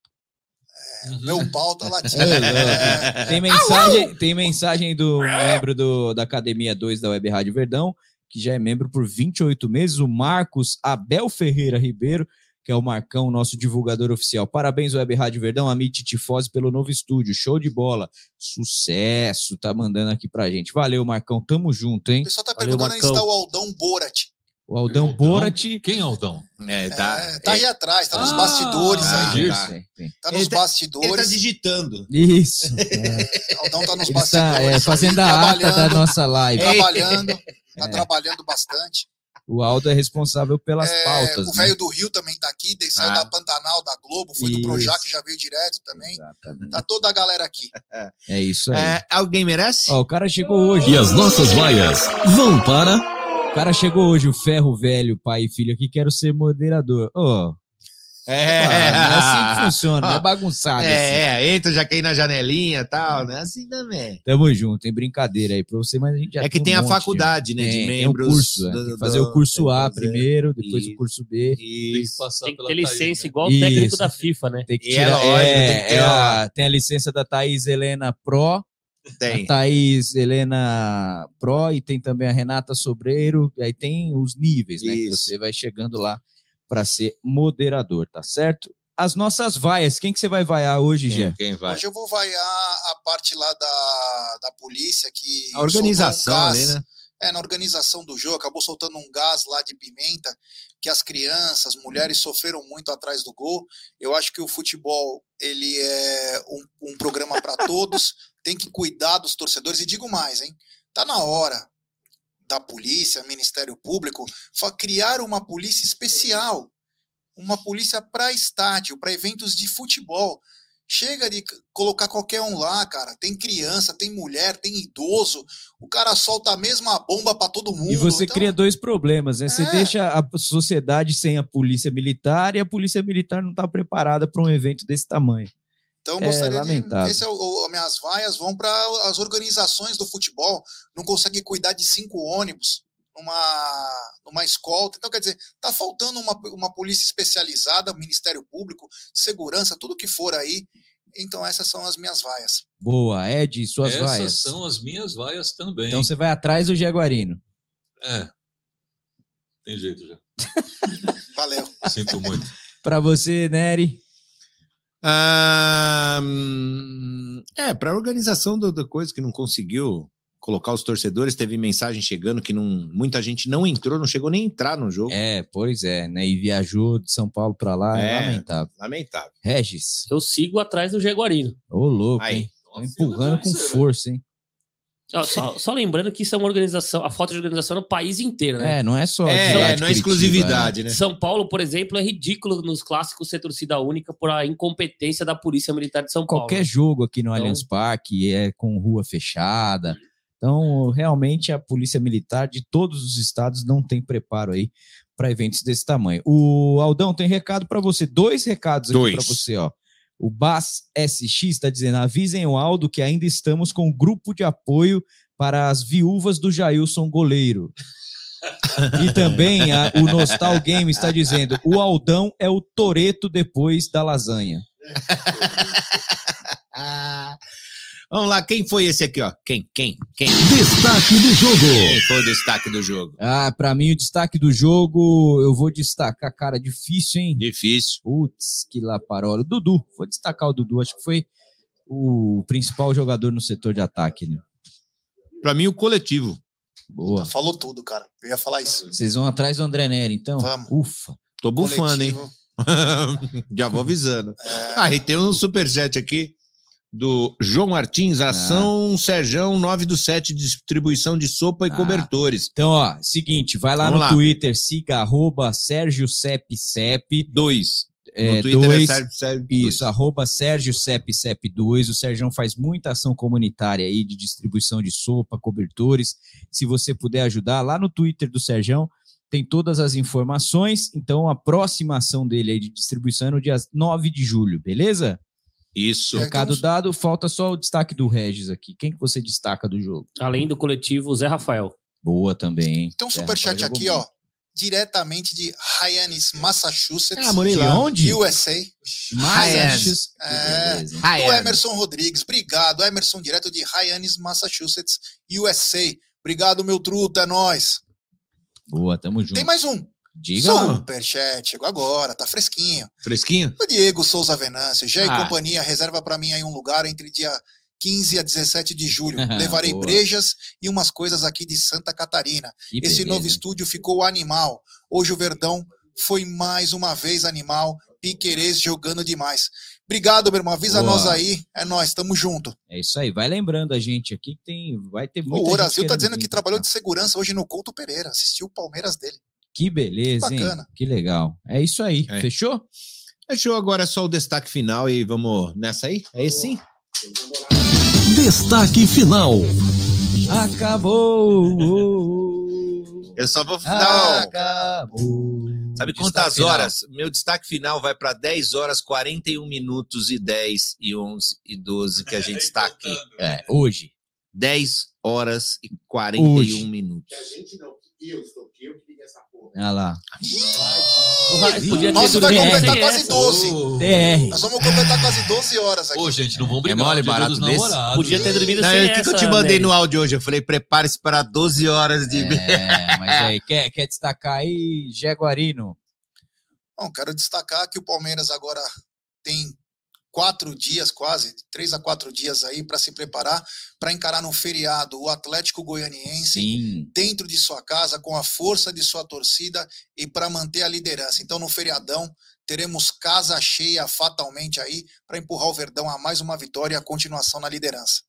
Meu pau tá latindo. É, tem, mensagem, tem mensagem do membro do, da Academia 2 da Web Rádio Verdão, que já é membro por 28 meses, o Marcos Abel Ferreira Ribeiro, que é o Marcão, nosso divulgador oficial. Parabéns, Web Rádio Verdão, Amit Tifose, pelo novo estúdio. Show de bola. Sucesso, tá mandando aqui pra gente. Valeu, Marcão. Tamo junto, hein? O pessoal tá Valeu, perguntando onde está o Aldão Borat. O Aldão Borat. Quem é Aldão? É, tá. É, tá aí atrás, tá nos Ah, bastidores ah, aí. isso. Tá nos Ele tá- bastidores. Ele tá digitando. Isso. [laughs] Aldão tá nos Ele está bastidores. é, fazendo a ata da nossa live. Trabalhando, tá É. trabalhando bastante. O Aldo é responsável pelas É, pautas. o né? velho do Rio também tá aqui, saiu Ah. da Pantanal, da Globo, foi do Isso. Projac, já veio direto também. Tá toda a galera aqui. É isso aí. É, alguém merece? Ó, o cara chegou hoje. E as nossas vaias vão para. O cara chegou hoje, o ferro velho, pai e filho aqui, quero ser moderador. Ô. É. Ah, não é assim que funciona, não é bagunçado assim. É, é, entra já ir na janelinha e tal, né? Assim também. Tamo junto, tem brincadeira aí pra você, mas a gente já É que tem um a monte faculdade, né, de Tem, tem membros um curso, é, do- tem fazer o curso tem A fazer. primeiro, depois o curso B. Tem que passar Tem que ter licença né? igual o técnico Isso. da FIFA, né? Tem que é tirar, lógico, é, tem que ter é a- tem a licença da Thaís Helena Pro, Tem. a Thaís Helena Pro e tem também a Renata Sobreiro, e aí tem os níveis, né? Que Isso. você vai chegando lá para ser moderador, tá certo? As nossas vaias, quem que você vai vaiar hoje, Gé? Quem vai? Hoje eu vou vaiar a parte lá da, da polícia que. A organização soltou um ali, né? É, na organização do jogo, acabou soltando um gás lá de pimenta, que as crianças, mulheres sofreram muito atrás do gol. Eu acho que o futebol, ele é um, um programa para todos, [laughs] tem que cuidar dos torcedores. E digo mais, hein? Tá na hora da polícia, Ministério Público, criar uma polícia especial, uma polícia para estádio, para eventos de futebol. Chega de colocar qualquer um lá, cara. Tem criança, tem mulher, tem idoso. O cara solta a mesma bomba para todo mundo. E você Então, cria dois problemas, né? Você É. deixa a sociedade sem a polícia militar e a polícia militar não está preparada para um evento desse tamanho. Então, É gostaria lamentável. de. Esse é o, o- as minhas vaias vão para as organizações do futebol. Não consegue cuidar de cinco ônibus numa, numa escolta. Então, quer dizer, tá faltando uma, uma polícia especializada, Ministério Público, segurança, tudo que for aí. Então, essas são as minhas vaias. Boa, Ed, suas Essas vaias. são as minhas vaias também. Então você vai atrás do Jaguarino. É. Tem jeito já. Valeu. Sinto muito. [laughs] Para você, Nery. Ah, é, para a organização da coisa que não conseguiu colocar os torcedores, teve mensagem chegando que não, muita gente não entrou, não chegou nem a entrar no jogo. É, pois é, né? E viajou de São Paulo para lá, é, É. lamentável. Lamentável. Regis. Eu sigo atrás do Jaguarino. Ô, louco, Aí. hein? Tô empurrando com força, hein? Só, só lembrando que isso é uma organização, a falta de organização no país inteiro, né? É, não é só. É, cidade é, não é exclusividade, né? São Paulo, por exemplo, é ridículo nos clássicos ser torcida única por a incompetência da Polícia Militar de São Paulo. Qualquer jogo aqui no Então- Allianz Parque é com rua fechada. Então, realmente, a Polícia Militar de todos os estados não tem preparo aí para eventos desse tamanho. O Aldão tem recado para você, dois recados aqui para você, ó. O Bas SX está dizendo: avisem o Aldo que ainda estamos com um grupo de apoio para as viúvas do Jailson Goleiro. E também a- o Nostal Game está dizendo: o Aldão é o Toreto depois da lasanha. [laughs] Vamos lá, quem foi esse aqui, ó? Quem? Quem? Quem? Destaque do jogo. Quem foi o destaque do jogo? Ah, pra mim o destaque do jogo, eu vou destacar, cara, difícil, hein? Difícil. Putz, que laparola. Dudu, vou destacar o Dudu, acho que foi o principal jogador no setor de ataque, né? Pra mim, o coletivo. Boa. Falou tudo, cara. Eu ia falar isso. Vocês vão atrás do André Neri, então? Vamos. Ufa. Tô bufando, hein? [laughs] Já vou avisando. Ah, e tem um superchat aqui do João Martins, ação Serjão 9 do 7, distribuição de sopa e Ah. cobertores. Então, ó, seguinte, vai lá Vamos no lá. Twitter, siga arroba Sérgio Cep Cep. Dois. É, No Twitter é dois, Sérgio Cep Isso, arroba Sérgio Cep Cep 2. O Sérgio faz muita ação comunitária aí de distribuição de sopa, cobertores. Se você puder ajudar, lá no Twitter do Sérgio tem todas as informações. Então, a próxima ação dele aí de distribuição é no dia 9 de julho, beleza? Isso. Recado dado, falta só o destaque do Regis aqui. Quem que você destaca do jogo? Além do coletivo, Zé Rafael. Boa também? Tem um É, superchat Rafael aqui, ó. Diretamente de Hyannis, Massachusetts. Ah, morei lá. De onde? USA. Massachusetts. É, do Emerson Rodrigues. Obrigado, Emerson, direto de Hyannis, Massachusetts, USA. Obrigado, meu truta, é nóis. Boa, tamo junto. Tem mais um. Diga. Superchat, chegou agora, tá fresquinho. Fresquinho? O Diego Souza Venâncio, e Ah. companhia, reserva pra mim aí um lugar entre dia 15 a 17 de julho. [laughs] Levarei Boa. brejas e umas coisas aqui de Santa Catarina. Que Esse beleza, novo estúdio ficou animal. Hoje o Verdão foi mais uma vez animal. Piquerez jogando demais. Obrigado, meu irmão. Avisa Boa. nós aí. É nós, tamo junto. É isso aí. Vai lembrando a gente aqui que tem, vai ter muita O Horazil tá dizendo vir que trabalhou cá. de segurança hoje no Couto Pereira. Assistiu o Palmeiras dele. Que beleza, hein? Bacana. Que legal. É isso aí. É. Fechou? Fechou agora é só o destaque final e vamos nessa aí? É esse sim? Destaque final. Acabou. Eu só vou dar. Acabou. Sabe Destaque quantas final. horas? Meu destaque final vai para 10 horas, 41 minutos e 10 e 11 e 12 que a gente está aqui. É, hoje. 10 horas e 41 Hoje. minutos. Olha lá. Podia ter Nossa, vai completar sem quase essa. 12. DR. Nós vamos completar quase 12 horas aqui. Ô, gente, não vamos É brigar. mole no dia barato dos desse? namorados. Podia ter dormido Não, sem o que, que eu te mandei Nery. no áudio hoje? Eu falei, prepare-se para 12 horas de. É, [laughs] mas aí, quer, quer destacar aí, Jaguarino? Bom, quero destacar que o Palmeiras agora tem quatro dias, quase, três a quatro dias aí para se preparar para encarar no feriado o Atlético Goianiense Sim. dentro de sua casa, com a força de sua torcida e para manter a liderança. Então, no feriadão, teremos casa cheia fatalmente aí para empurrar o Verdão a mais uma vitória e a continuação na liderança.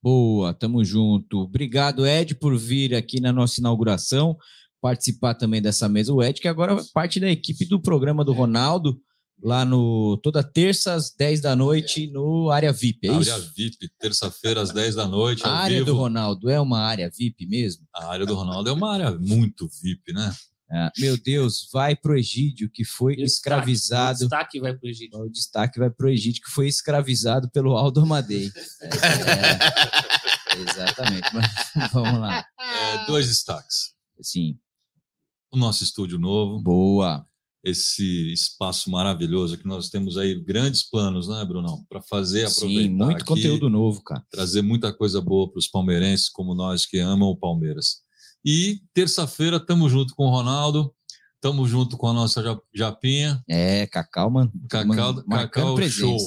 Boa, tamo junto. Obrigado, Ed, por vir aqui na nossa inauguração, participar também dessa mesa. O Ed, que agora é parte da equipe do programa do Ronaldo, lá no toda terça às 10 da noite no área VIP, é área isso? VIP, terça-feira às 10 da noite. A área do vivo. Ronaldo é uma área VIP mesmo? A área do Ronaldo é uma área muito VIP, né? Ah, meu Deus, vai pro Egídio, que foi o escravizado. destaque- O destaque vai pro Egito. O destaque vai pro Egídio, que foi escravizado pelo Aldo Amadei. É, é, exatamente. Mas, [laughs] vamos lá. É, dois destaques. Sim. O nosso estúdio novo. Boa. Esse espaço maravilhoso que nós temos aí, grandes planos, né, Brunão? Para fazer, aproveitar. Sim, muito aqui, conteúdo novo, cara. Trazer muita coisa boa para os palmeirenses, como nós que amam o Palmeiras. E terça-feira estamos junto com o Ronaldo, estamos junto com a nossa Ja- Japinha. É, Cacau, mano. Cacau, Cacau presença. Show.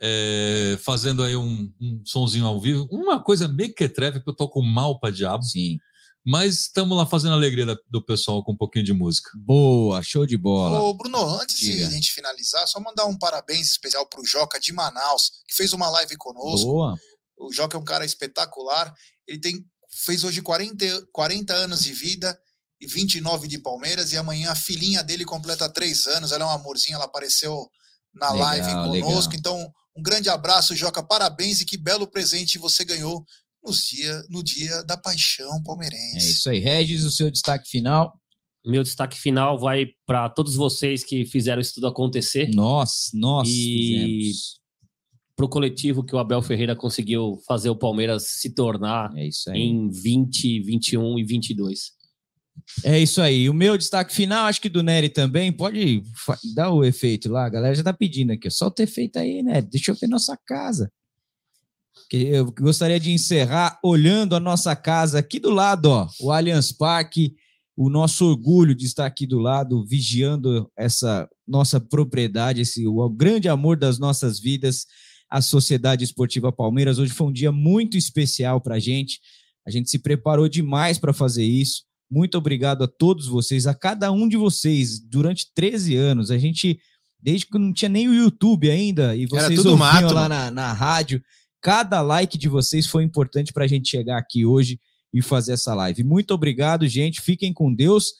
É, fazendo aí um, um sonzinho ao vivo. Uma coisa mequetrefe, que eu toco mal pra diabo. Sim. Mas estamos lá fazendo a alegria do pessoal com um pouquinho de música. Boa, show de bola. Ô, Bruno, antes de Diga. a gente finalizar, só mandar um parabéns especial pro Joca de Manaus, que fez uma live conosco. Boa. O Joca é um cara espetacular. Ele tem fez hoje 40, 40 anos de vida e 29 de Palmeiras. E amanhã a filhinha dele completa 3 anos. Ela é um amorzinho, ela apareceu na Legal, live conosco. legal. Então, um grande abraço, Joca. Parabéns e que belo presente você ganhou nos dia, no dia da paixão É palmeirense. isso aí. Regis, o seu destaque final. Meu destaque final vai para todos vocês que fizeram isso tudo acontecer. Nós, nós e para o coletivo que o Abel Ferreira conseguiu fazer o Palmeiras se tornar É isso aí. em 20, 21 e 22. É isso aí. O meu destaque final, acho que do Nery também, pode dar o efeito lá. A galera já tá pedindo aqui. Solta o efeito aí, Nery. Deixa eu ver nossa casa. Eu gostaria de encerrar olhando a nossa casa aqui do lado, ó. O Allianz Parque. O nosso orgulho de estar aqui do lado, vigiando essa nossa propriedade, esse o grande amor das nossas vidas, a Sociedade Esportiva Palmeiras. Hoje foi um dia muito especial para a gente. A gente se preparou demais para fazer isso. Muito obrigado a todos vocês, a cada um de vocês, durante 13 anos. A gente, desde que não tinha nem o YouTube ainda, e vocês ouviam mato, lá mano. na, na rádio, cada like de vocês foi importante para a gente chegar aqui hoje e fazer essa live. Muito obrigado, gente. Fiquem com Deus.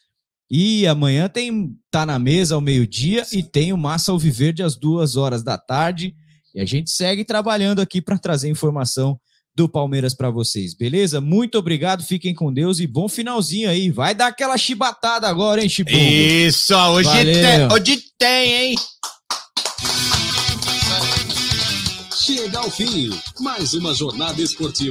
E amanhã tem tá na mesa ao meio-dia e tem o Massa Alviverde às duas horas da tarde. E a gente segue trabalhando aqui para trazer informação do Palmeiras para vocês, beleza? Muito obrigado, fiquem com Deus e bom finalzinho aí. Vai dar aquela chibatada agora, hein, Chibu? Isso, hoje tem, hoje tem, hein? Chega ao fim, mais uma jornada esportiva.